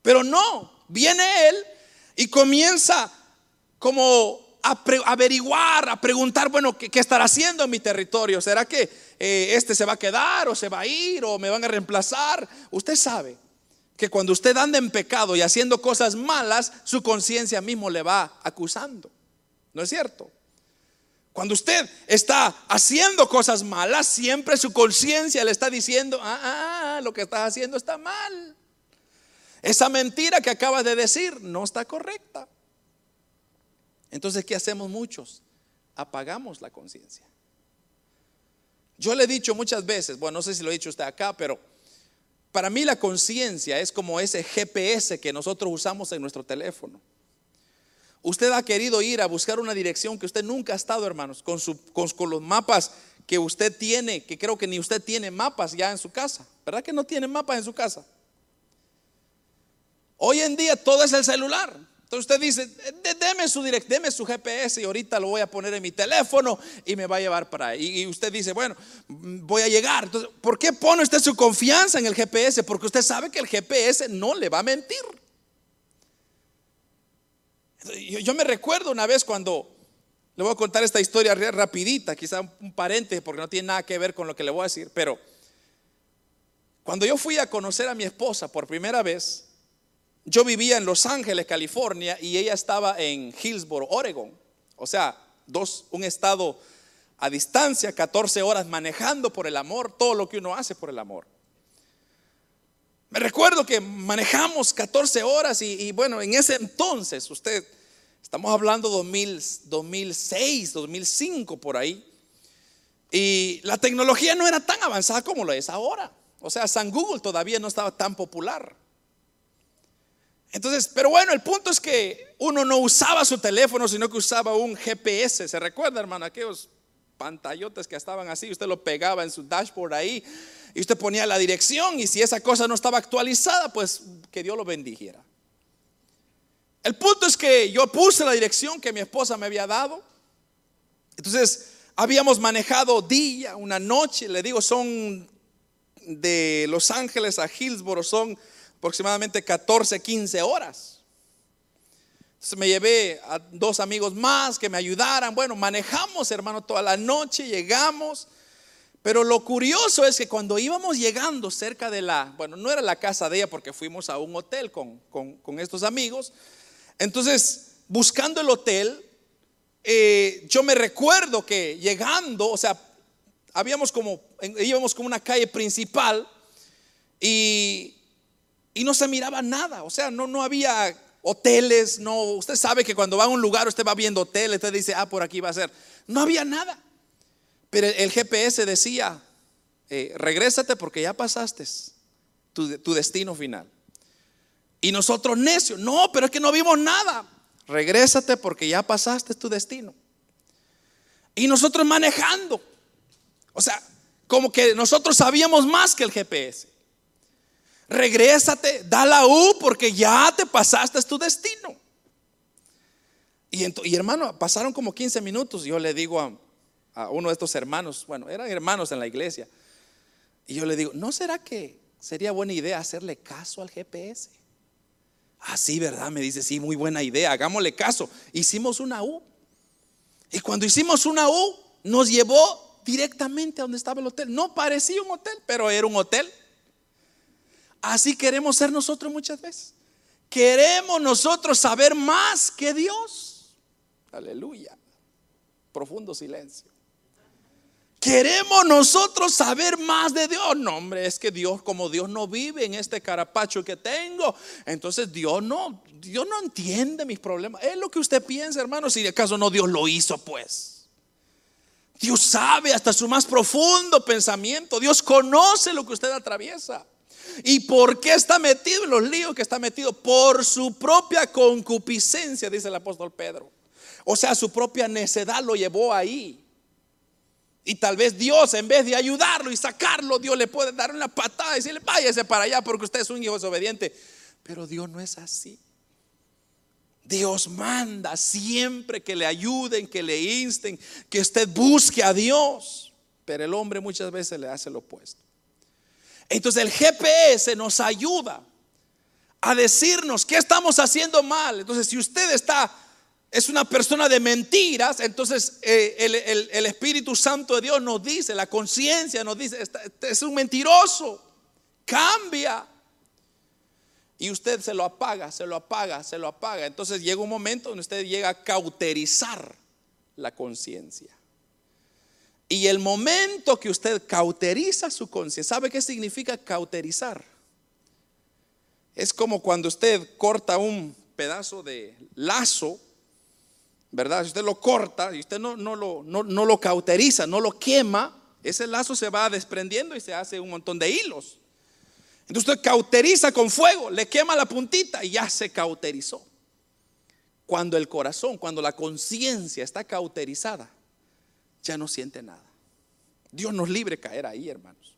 Pero no, viene Él y comienza como a averiguar, a preguntar, bueno, ¿qué, estará haciendo en mi territorio? ¿Será que eh, este se va a quedar o se va a ir o me van a reemplazar? Usted sabe que cuando usted anda en pecado y haciendo cosas malas, su conciencia mismo le va acusando. ¿No es cierto? Cuando usted está haciendo cosas malas, siempre su conciencia le está diciendo, ah, ah, ah, lo que estás haciendo está mal. Esa mentira que acabas de decir no está correcta. Entonces, ¿qué hacemos muchos? Apagamos la conciencia. Yo le he dicho muchas veces, bueno, no sé si lo he dicho usted acá, pero para mí la conciencia es como ese GPS que nosotros usamos en nuestro teléfono. Usted ha querido ir a buscar una dirección que usted nunca ha estado, hermanos, con, con, los mapas que usted tiene, que creo que ni usted tiene mapas ya en su casa. ¿Verdad que no tiene mapas en su casa? Hoy en día todo es el celular. Entonces usted dice, deme su direct, deme su GPS y ahorita lo voy a poner en mi teléfono y me va a llevar para ahí. Y usted dice, bueno, voy a llegar. Entonces, ¿por qué pone usted su confianza en el GPS? Porque usted sabe que el GPS no le va a mentir. Yo, me recuerdo una vez cuando, le voy a contar esta historia rapidita, quizá un paréntesis porque no tiene nada que ver con lo que le voy a decir, pero cuando yo fui a conocer a mi esposa por primera vez, yo vivía en Los Ángeles, California, y ella estaba en Hillsboro, Oregon. O sea, dos, un estado a distancia, 14 horas manejando por el amor, todo lo que uno hace por el amor. Me recuerdo que manejamos 14 horas y, bueno, en ese entonces, usted, estamos hablando 2000, 2006, 2005 por ahí, y la tecnología no era tan avanzada como lo es ahora. O sea, San Google todavía no estaba tan popular. Entonces, pero bueno, el punto es que uno no usaba su teléfono, sino que usaba un GPS. ¿Se recuerda, hermano? Aquellos pantallotes que estaban así, usted lo pegaba en su dashboard ahí y usted ponía la dirección y si esa cosa no estaba actualizada, pues que Dios lo bendijera. El punto es que yo puse la dirección que mi esposa me había dado. Entonces, habíamos manejado día, una noche, le digo, son de Los Ángeles a Hillsboro, son aproximadamente 14, 15 horas. Entonces me llevé a dos amigos más que me ayudaran. Bueno, manejamos, hermano, toda la noche, llegamos. Pero lo curioso es que cuando íbamos llegando cerca de la, bueno, no era la casa de ella porque fuimos a un hotel con, con, estos amigos. Entonces, buscando el hotel, eh, yo me recuerdo que llegando, o sea, habíamos como, íbamos como una calle principal y y no se miraba nada, o sea, no, no había hoteles, no, usted sabe que cuando va a un lugar usted va viendo hoteles, usted dice, ah, por aquí va a ser. No había nada. Pero el GPS decía, eh, regrésate porque ya pasaste tu, tu destino final. Y nosotros necios, no, pero es que no vimos nada. Regrésate porque ya pasaste tu destino. Y nosotros manejando. O sea, como que nosotros sabíamos más que el GPS regrésate, da la U porque ya te pasaste tu destino. Y, hermano, pasaron como 15 minutos. Yo le digo a, a, uno de estos hermanos, bueno, eran hermanos en la iglesia. Y yo le digo, ¿no será que sería buena idea hacerle caso al GPS? Ah, sí, ¿verdad? Me dice, sí, muy buena idea, hagámosle caso. Hicimos una U. Y cuando hicimos una U, nos llevó directamente a donde estaba el hotel. No parecía un hotel, pero era un hotel. Así queremos ser nosotros muchas veces. Queremos nosotros saber más que Dios. Aleluya. Profundo silencio. Queremos nosotros saber más de Dios. No, hombre, es que Dios, como Dios no vive en este carapacho que tengo, entonces Dios no, Dios no entiende mis problemas. Es lo que usted piensa, hermano, si acaso no Dios lo hizo, pues. Dios sabe hasta su más profundo pensamiento. Dios conoce lo que usted atraviesa. ¿Y por qué está metido en los líos que está metido? Por su propia concupiscencia, dice el apóstol Pedro. O sea, su propia necedad lo llevó ahí. Y tal vez Dios, en vez de ayudarlo y sacarlo, Dios le puede dar una patada y decirle, váyase para allá porque usted es un hijo desobediente. Pero Dios no es así. Dios manda siempre que le ayuden, que le insten, que usted busque a Dios. Pero el hombre muchas veces le hace lo opuesto. Entonces el GPS nos ayuda a decirnos qué estamos haciendo mal. Entonces si usted está, es una persona de mentiras, entonces eh, el, Espíritu Santo de Dios nos dice, la conciencia nos dice, es un mentiroso, cambia. Y usted se lo apaga, se lo apaga, se lo apaga. Entonces llega un momento donde usted llega a cauterizar la conciencia. Y el momento que usted cauteriza su conciencia, ¿sabe qué significa cauterizar? Es como cuando usted corta un pedazo de lazo, ¿verdad? Si usted lo corta y usted no, no, lo, no, no lo cauteriza, no lo quema, ese lazo se va desprendiendo y se hace un montón de hilos. Entonces usted cauteriza con fuego, le quema la puntita y ya se cauterizó. Cuando el corazón, cuando la conciencia está cauterizada, ya no siente nada. Dios nos libre caer ahí, hermanos.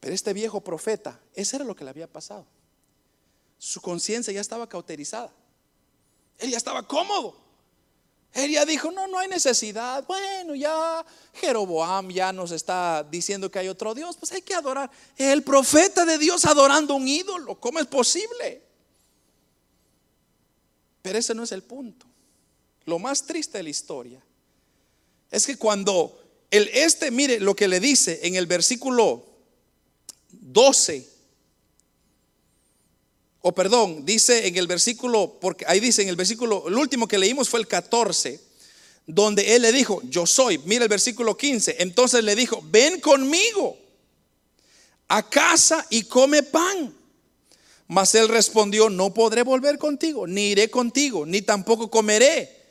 Pero este viejo profeta, eso era lo que le había pasado. Su conciencia ya estaba cauterizada. Él ya estaba cómodo. Él ya dijo, no, no hay necesidad. Bueno, ya Jeroboam ya nos está diciendo que hay otro Dios, pues hay que adorar. El profeta de Dios adorando un ídolo, ¿cómo es posible? Pero ese no es el punto. Lo más triste de la historia es que cuando el este, mire lo que le dice en el versículo 12, o perdón, dice en el versículo, porque ahí dice en el versículo, el último que leímos fue el 14, donde él le dijo, yo soy, mira el versículo 15, entonces le dijo, ven conmigo a casa y come pan. Mas él respondió, no podré volver contigo, ni iré contigo, ni tampoco comeré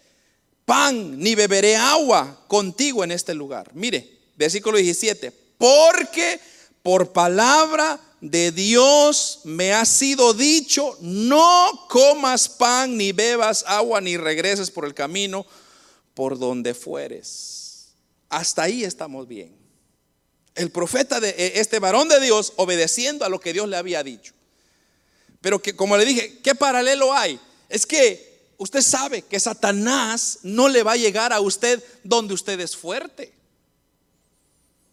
pan, ni beberé agua contigo en este lugar. Mire, versículo 17, porque por palabra de Dios me ha sido dicho, no comas pan, ni bebas agua, ni regreses por el camino por donde fueres. Hasta ahí estamos bien. El profeta de e, este varón de Dios obedeciendo a lo que Dios le había dicho. Pero que como le dije, ¿qué paralelo hay? Es que usted sabe que Satanás no le va a llegar a usted donde usted es fuerte.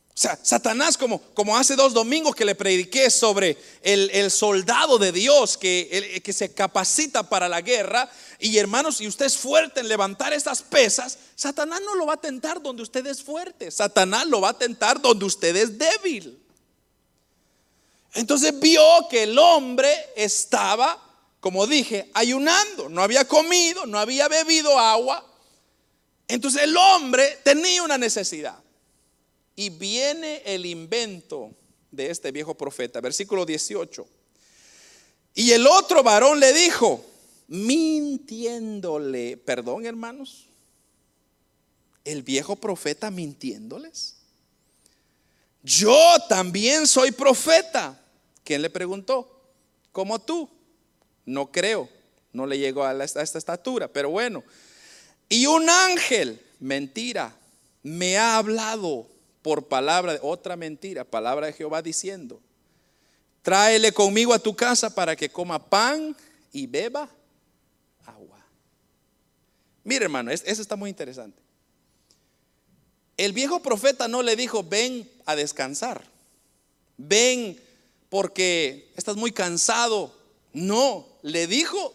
O sea, Satanás, como, como hace dos domingos que le prediqué sobre el, soldado de Dios que, que se capacita para la guerra, y hermanos, si usted es fuerte en levantar esas pesas, Satanás no lo va a tentar donde usted es fuerte, Satanás lo va a tentar donde usted es débil. Entonces vio que el hombre estaba, como dije, ayunando, no había comido, no había bebido agua. Entonces el hombre tenía una necesidad. Y viene el invento de este viejo profeta, versículo 18. Y el otro varón le dijo, mintiéndole, perdón hermanos, el viejo profeta mintiéndoles. Yo también soy profeta. ¿Quién le preguntó? Como tú. No creo, no le llegó a, esta estatura, pero bueno. Y un ángel, mentira, me ha hablado por palabra, de otra mentira, palabra de Jehová diciendo, tráele conmigo a tu casa para que coma pan y beba agua. Mire hermano, eso está muy interesante. El viejo profeta no le dijo, ven a descansar, ven porque estás muy cansado. No, le dijo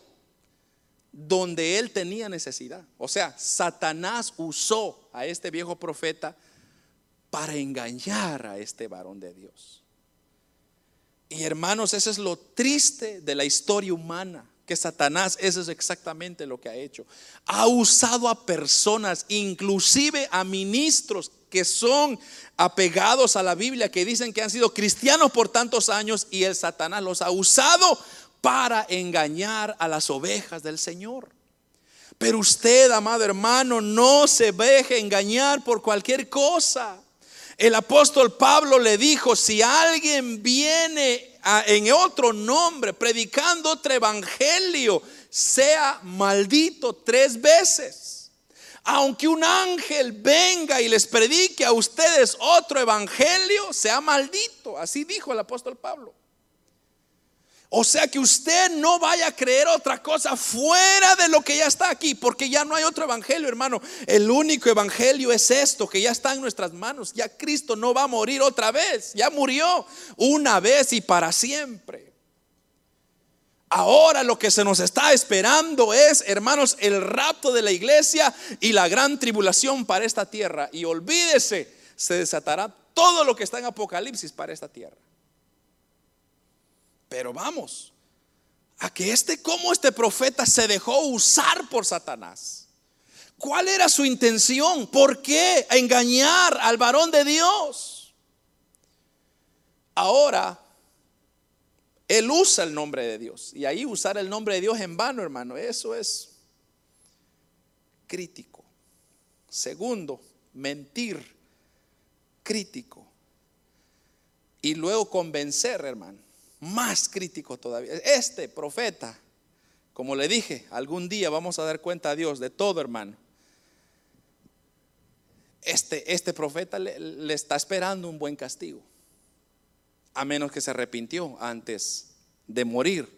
donde él tenía necesidad. O sea, Satanás usó a este viejo profeta para engañar a este varón de Dios. Y hermanos, eso es lo triste de la historia humana, que Satanás, eso es exactamente lo que ha hecho. Ha usado a personas, inclusive a ministros que son apegados a la Biblia, que dicen que han sido cristianos por tantos años y el Satanás los ha usado para engañar a las ovejas del Señor. Pero usted, amado hermano, no se deje engañar por cualquier cosa. El apóstol Pablo le dijo, si alguien viene en otro nombre, predicando otro evangelio, sea maldito tres veces. Aunque un ángel venga y les predique a ustedes otro evangelio, sea maldito. Así dijo el apóstol Pablo. O sea que usted no vaya a creer otra cosa fuera de lo que ya está aquí, porque ya no hay otro evangelio, hermano. El único evangelio es esto, que ya está en nuestras manos. Ya Cristo no va a morir otra vez, ya murió una vez y para siempre. Ahora lo que se nos está esperando es, hermanos, el rapto de la iglesia y la gran tribulación para esta tierra. Y olvídese, se desatará todo lo que está en Apocalipsis para esta tierra. Pero vamos, a que este, cómo este profeta se dejó usar por Satanás. ¿Cuál era su intención? ¿Por qué engañar al varón de Dios? Ahora, él usa el nombre de Dios. Y ahí usar el nombre de Dios en vano, hermano, eso es crítico. Segundo, mentir, crítico. Y luego convencer, hermano más crítico todavía. Este profeta, como le dije, algún día vamos a dar cuenta a Dios de todo, hermano. Este, este profeta le, está esperando un buen castigo, a menos que se arrepintió antes de morir.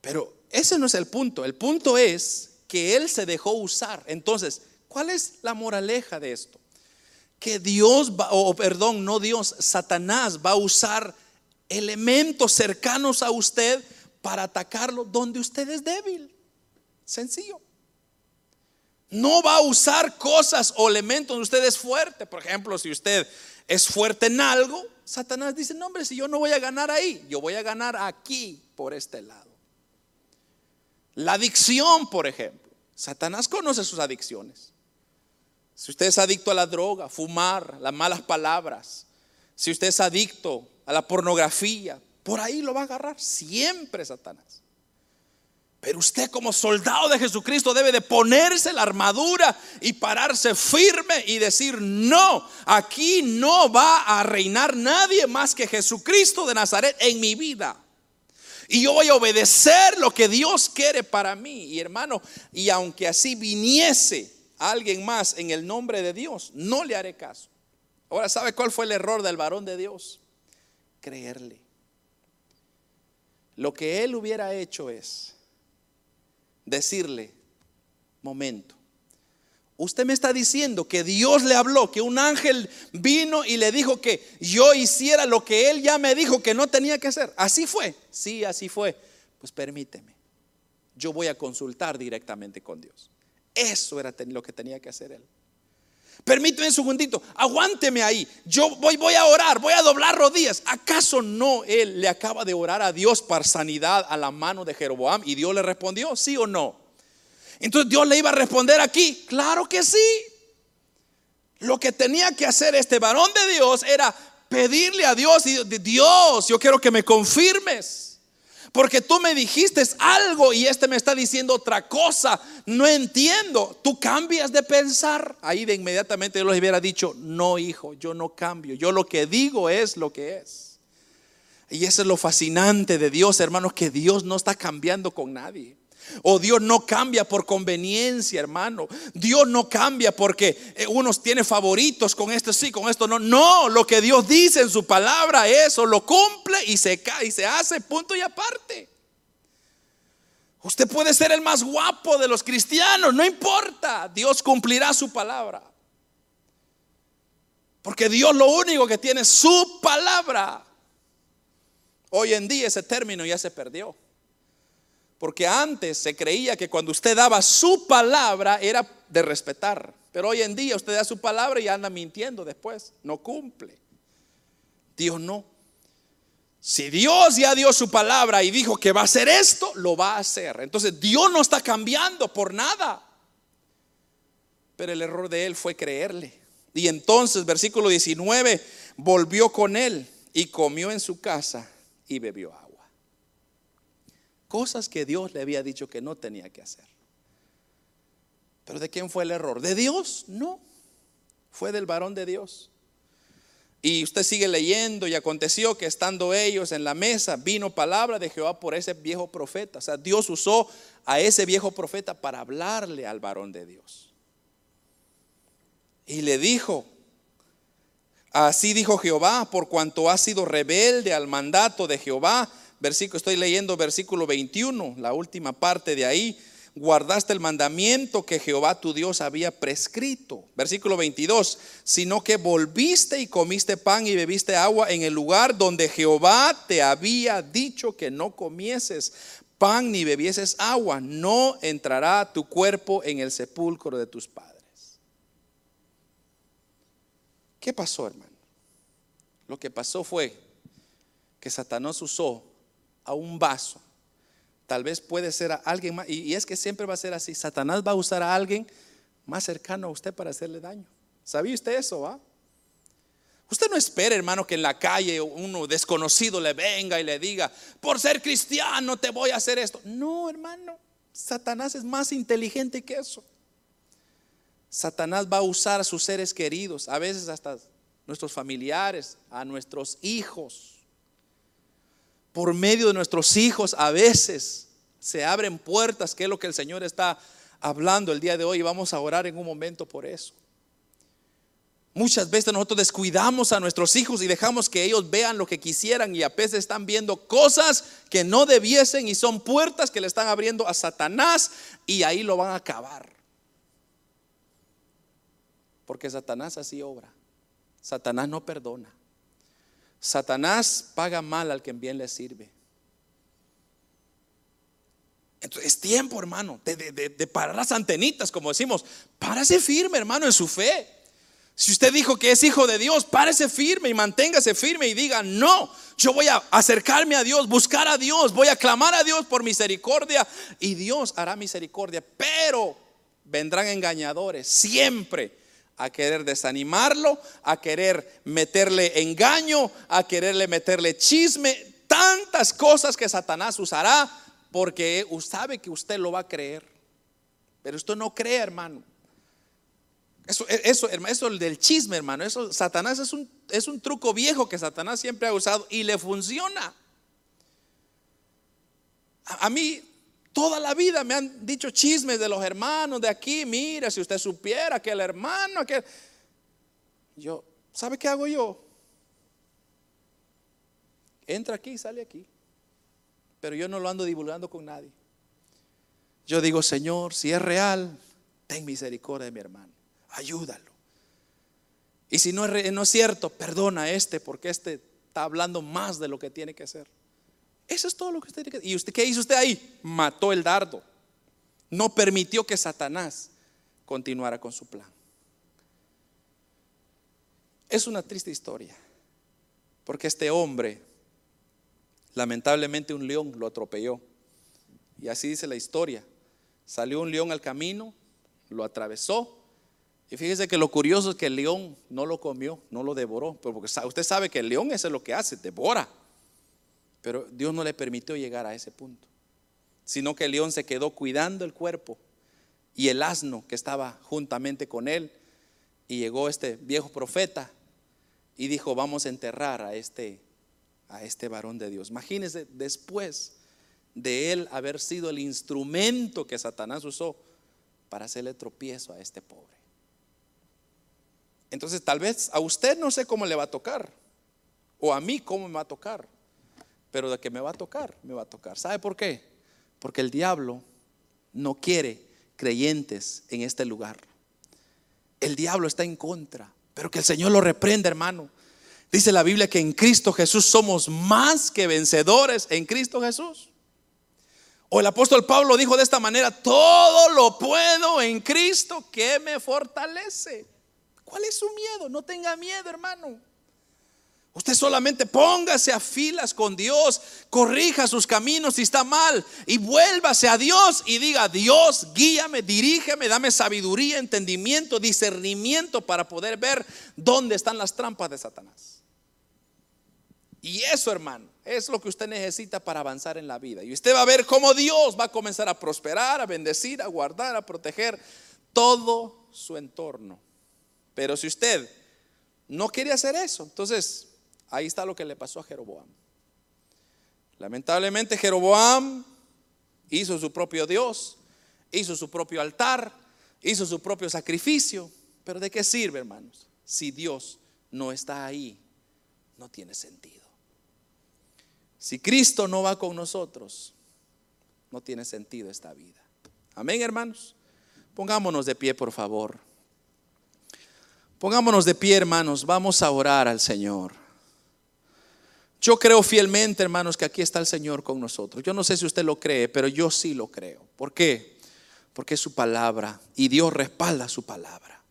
Pero ese no es el punto. El punto es que él se dejó usar. Entonces, ¿cuál es la moraleja de esto? Que Dios va, o perdón, no Dios, Satanás va a usar elementos cercanos a usted para atacarlo donde usted es débil. Sencillo. No va a usar cosas o elementos donde usted es fuerte. Por ejemplo, si usted es fuerte en algo, Satanás dice, no hombre, si yo no voy a ganar ahí, yo voy a ganar aquí, por este lado. La adicción, por ejemplo. Satanás conoce sus adicciones. Si usted es adicto a la droga, fumar, las malas palabras, si usted es adicto a la pornografía, por ahí lo va a agarrar siempre Satanás. Pero usted como soldado de Jesucristo debe de ponerse la armadura y pararse firme y decir, no, aquí no va a reinar nadie más que Jesucristo de Nazaret en mi vida. Y yo voy a obedecer lo que Dios quiere para mí. Y hermano, y aunque así viniese alguien más en el nombre de Dios, no le haré caso. Ahora, ¿sabe cuál fue el error del varón de Dios? Creerle. Lo que él hubiera hecho es decirle, momento, usted me está diciendo que Dios le habló, que un ángel vino y le dijo que yo hiciera lo que él ya me dijo que no tenía que hacer. Así fue, sí, así fue. Pues permíteme, yo voy a consultar directamente con Dios. Eso era lo que tenía que hacer él. Permíteme un segundito, aguánteme ahí. Yo voy, voy a orar, voy a doblar rodillas. ¿Acaso no él le acaba de orar a Dios para sanidad a la mano de Jeroboam? Y Dios le respondió, sí o no. Entonces Dios le iba a responder aquí, claro que sí. Lo que tenía que hacer este varón de Dios era pedirle a Dios y Dios, yo quiero que me confirmes. Porque tú me dijiste algo y este me está diciendo otra cosa. No entiendo. Tú cambias de pensar. Ahí de inmediatamente yo les hubiera dicho, no hijo, yo no cambio. Yo lo que digo es lo que es. Y eso es lo fascinante de Dios, hermanos, que Dios no está cambiando con nadie. O Dios no cambia por conveniencia, hermano. Dios no cambia porque eh, unos tiene favoritos con esto sí, con esto no. No, lo que Dios dice en su palabra, eso lo cumple y se, y se hace punto y aparte. Usted puede ser el más guapo de los cristianos, no importa. Dios cumplirá su palabra. Porque Dios lo único que tiene es su palabra. Hoy en día ese término ya se perdió. Porque antes se creía que cuando usted daba su palabra era de respetar. Pero hoy en día usted da su palabra y anda mintiendo después. No cumple. Dios no. Si Dios ya dio su palabra y dijo que va a hacer esto, lo va a hacer. Entonces Dios no está cambiando por nada. Pero el error de él fue creerle. Y entonces, versículo 19, volvió con él y comió en su casa y bebió agua. Cosas que Dios le había dicho que no tenía que hacer. Pero ¿de quién fue el error? ¿De Dios? No. Fue del varón de Dios. Y usted sigue leyendo y aconteció que estando ellos en la mesa, vino palabra de Jehová por ese viejo profeta. O sea, Dios usó a ese viejo profeta para hablarle al varón de Dios. Y le dijo, así dijo Jehová, por cuanto ha sido rebelde al mandato de Jehová, versículo, estoy leyendo versículo 21, la última parte de ahí, guardaste el mandamiento que Jehová tu Dios había prescrito. Versículo 22, sino que volviste y comiste pan y bebiste agua en el lugar donde Jehová te había dicho que no comieses pan ni bebieses agua, no entrará tu cuerpo en el sepulcro de tus padres. ¿Qué pasó, hermano? Lo que pasó fue que Satanás usó a un vaso. Tal vez puede ser a alguien más, y, es que siempre va a ser así. Satanás va a usar a alguien más cercano a usted para hacerle daño. ¿Sabía usted eso, va? Usted no espera, hermano, que en la calle uno desconocido le venga y le diga, por ser cristiano te voy a hacer esto. No, hermano, Satanás es más inteligente que eso. Satanás va a usar a sus seres queridos, a veces hasta nuestros familiares, a nuestros hijos. Por medio de nuestros hijos a veces se abren puertas, que es lo que el Señor está hablando el día de hoy y vamos a orar en un momento por eso. Muchas veces nosotros descuidamos a nuestros hijos y dejamos que ellos vean lo que quisieran y a veces están viendo cosas que no debiesen y son puertas que le están abriendo a Satanás y ahí lo van a acabar. Porque Satanás así obra. Satanás no perdona. Satanás paga mal al que bien le sirve. Entonces es tiempo, hermano, de, parar las antenitas, como decimos. Párase firme, hermano, en su fe. Si usted dijo que es hijo de Dios, párese firme y manténgase firme y diga, no, yo voy a acercarme a Dios, buscar a Dios, voy a clamar a Dios por misericordia y Dios hará misericordia. Pero vendrán engañadores siempre a querer desanimarlo, a querer meterle engaño, a quererle meterle chisme, tantas cosas que Satanás usará porque sabe que usted lo va a creer. Pero usted no cree, hermano. Eso, eso, eso del chisme, hermano. Eso, Satanás es un, es un truco viejo que Satanás siempre ha usado y le funciona. A, mí, toda la vida me han dicho chismes de los hermanos de aquí. Mira, si usted supiera que el hermano, que. Yo, ¿sabe qué hago yo? Entra aquí y sale aquí. Pero yo no lo ando divulgando con nadie. Yo digo, Señor, si es real, ten misericordia de mi hermano ayúdalo. Y si no es, no es cierto, perdona a este porque este está hablando más de lo que tiene que hacer. Eso es todo lo que usted tiene que. ¿Y usted qué hizo usted ahí? Mató el dardo. No permitió que Satanás continuara con su plan. Es una triste historia, porque este hombre, lamentablemente un león lo atropelló. Y así dice la historia. Salió un león al camino, lo atravesó y fíjese que lo curioso es que el león no lo comió, no lo devoró, porque usted sabe que el león es lo que hace, devora. Pero Dios no le permitió llegar a ese punto, sino que el león se quedó cuidando el cuerpo y el asno que estaba juntamente con él. Y llegó este viejo profeta y dijo, vamos a enterrar a este, a este varón de Dios. Imagínese después de él haber sido el instrumento que Satanás usó para hacerle tropiezo a este pobre. Entonces tal vez a usted no sé cómo le va a tocar, o a mí cómo me va a tocar, pero de que me va a tocar, me va a tocar. ¿Sabe por qué? Porque el diablo no quiere creyentes en este lugar. El diablo está en contra, pero que el Señor lo reprenda, hermano. Dice la Biblia que en Cristo Jesús somos más que vencedores en Cristo Jesús. O el apóstol Pablo dijo de esta manera, todo lo puedo en Cristo que me fortalece. ¿Cuál es su miedo? No tenga miedo, hermano. Usted solamente póngase a filas con Dios, corrija sus caminos si está mal y vuélvase a Dios y diga, Dios, guíame, dirígeme, dame sabiduría, entendimiento, discernimiento para poder ver dónde están las trampas de Satanás. Y eso, hermano, es lo que usted necesita para avanzar en la vida. Y usted va a ver cómo Dios va a comenzar a prosperar, a bendecir, a guardar, a proteger todo su entorno. Pero si usted no quiere hacer eso, entonces ahí está lo que le pasó a Jeroboam. Lamentablemente Jeroboam hizo su propio Dios, hizo su propio altar, hizo su propio sacrificio. Pero ¿de qué sirve, hermanos? Si Dios no está ahí, no tiene sentido. Si Cristo no va con nosotros, no tiene sentido esta vida. Amén, hermanos. Pongámonos de pie, por favor. Pongámonos de pie, hermanos. Vamos a orar al Señor. Yo creo fielmente, hermanos, que aquí está el Señor con nosotros. Yo no sé si usted lo cree, pero yo sí lo creo. ¿Por qué? Porque es su palabra y Dios respalda su palabra.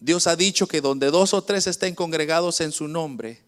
Dios ha dicho que donde dos o tres estén congregados en su nombre,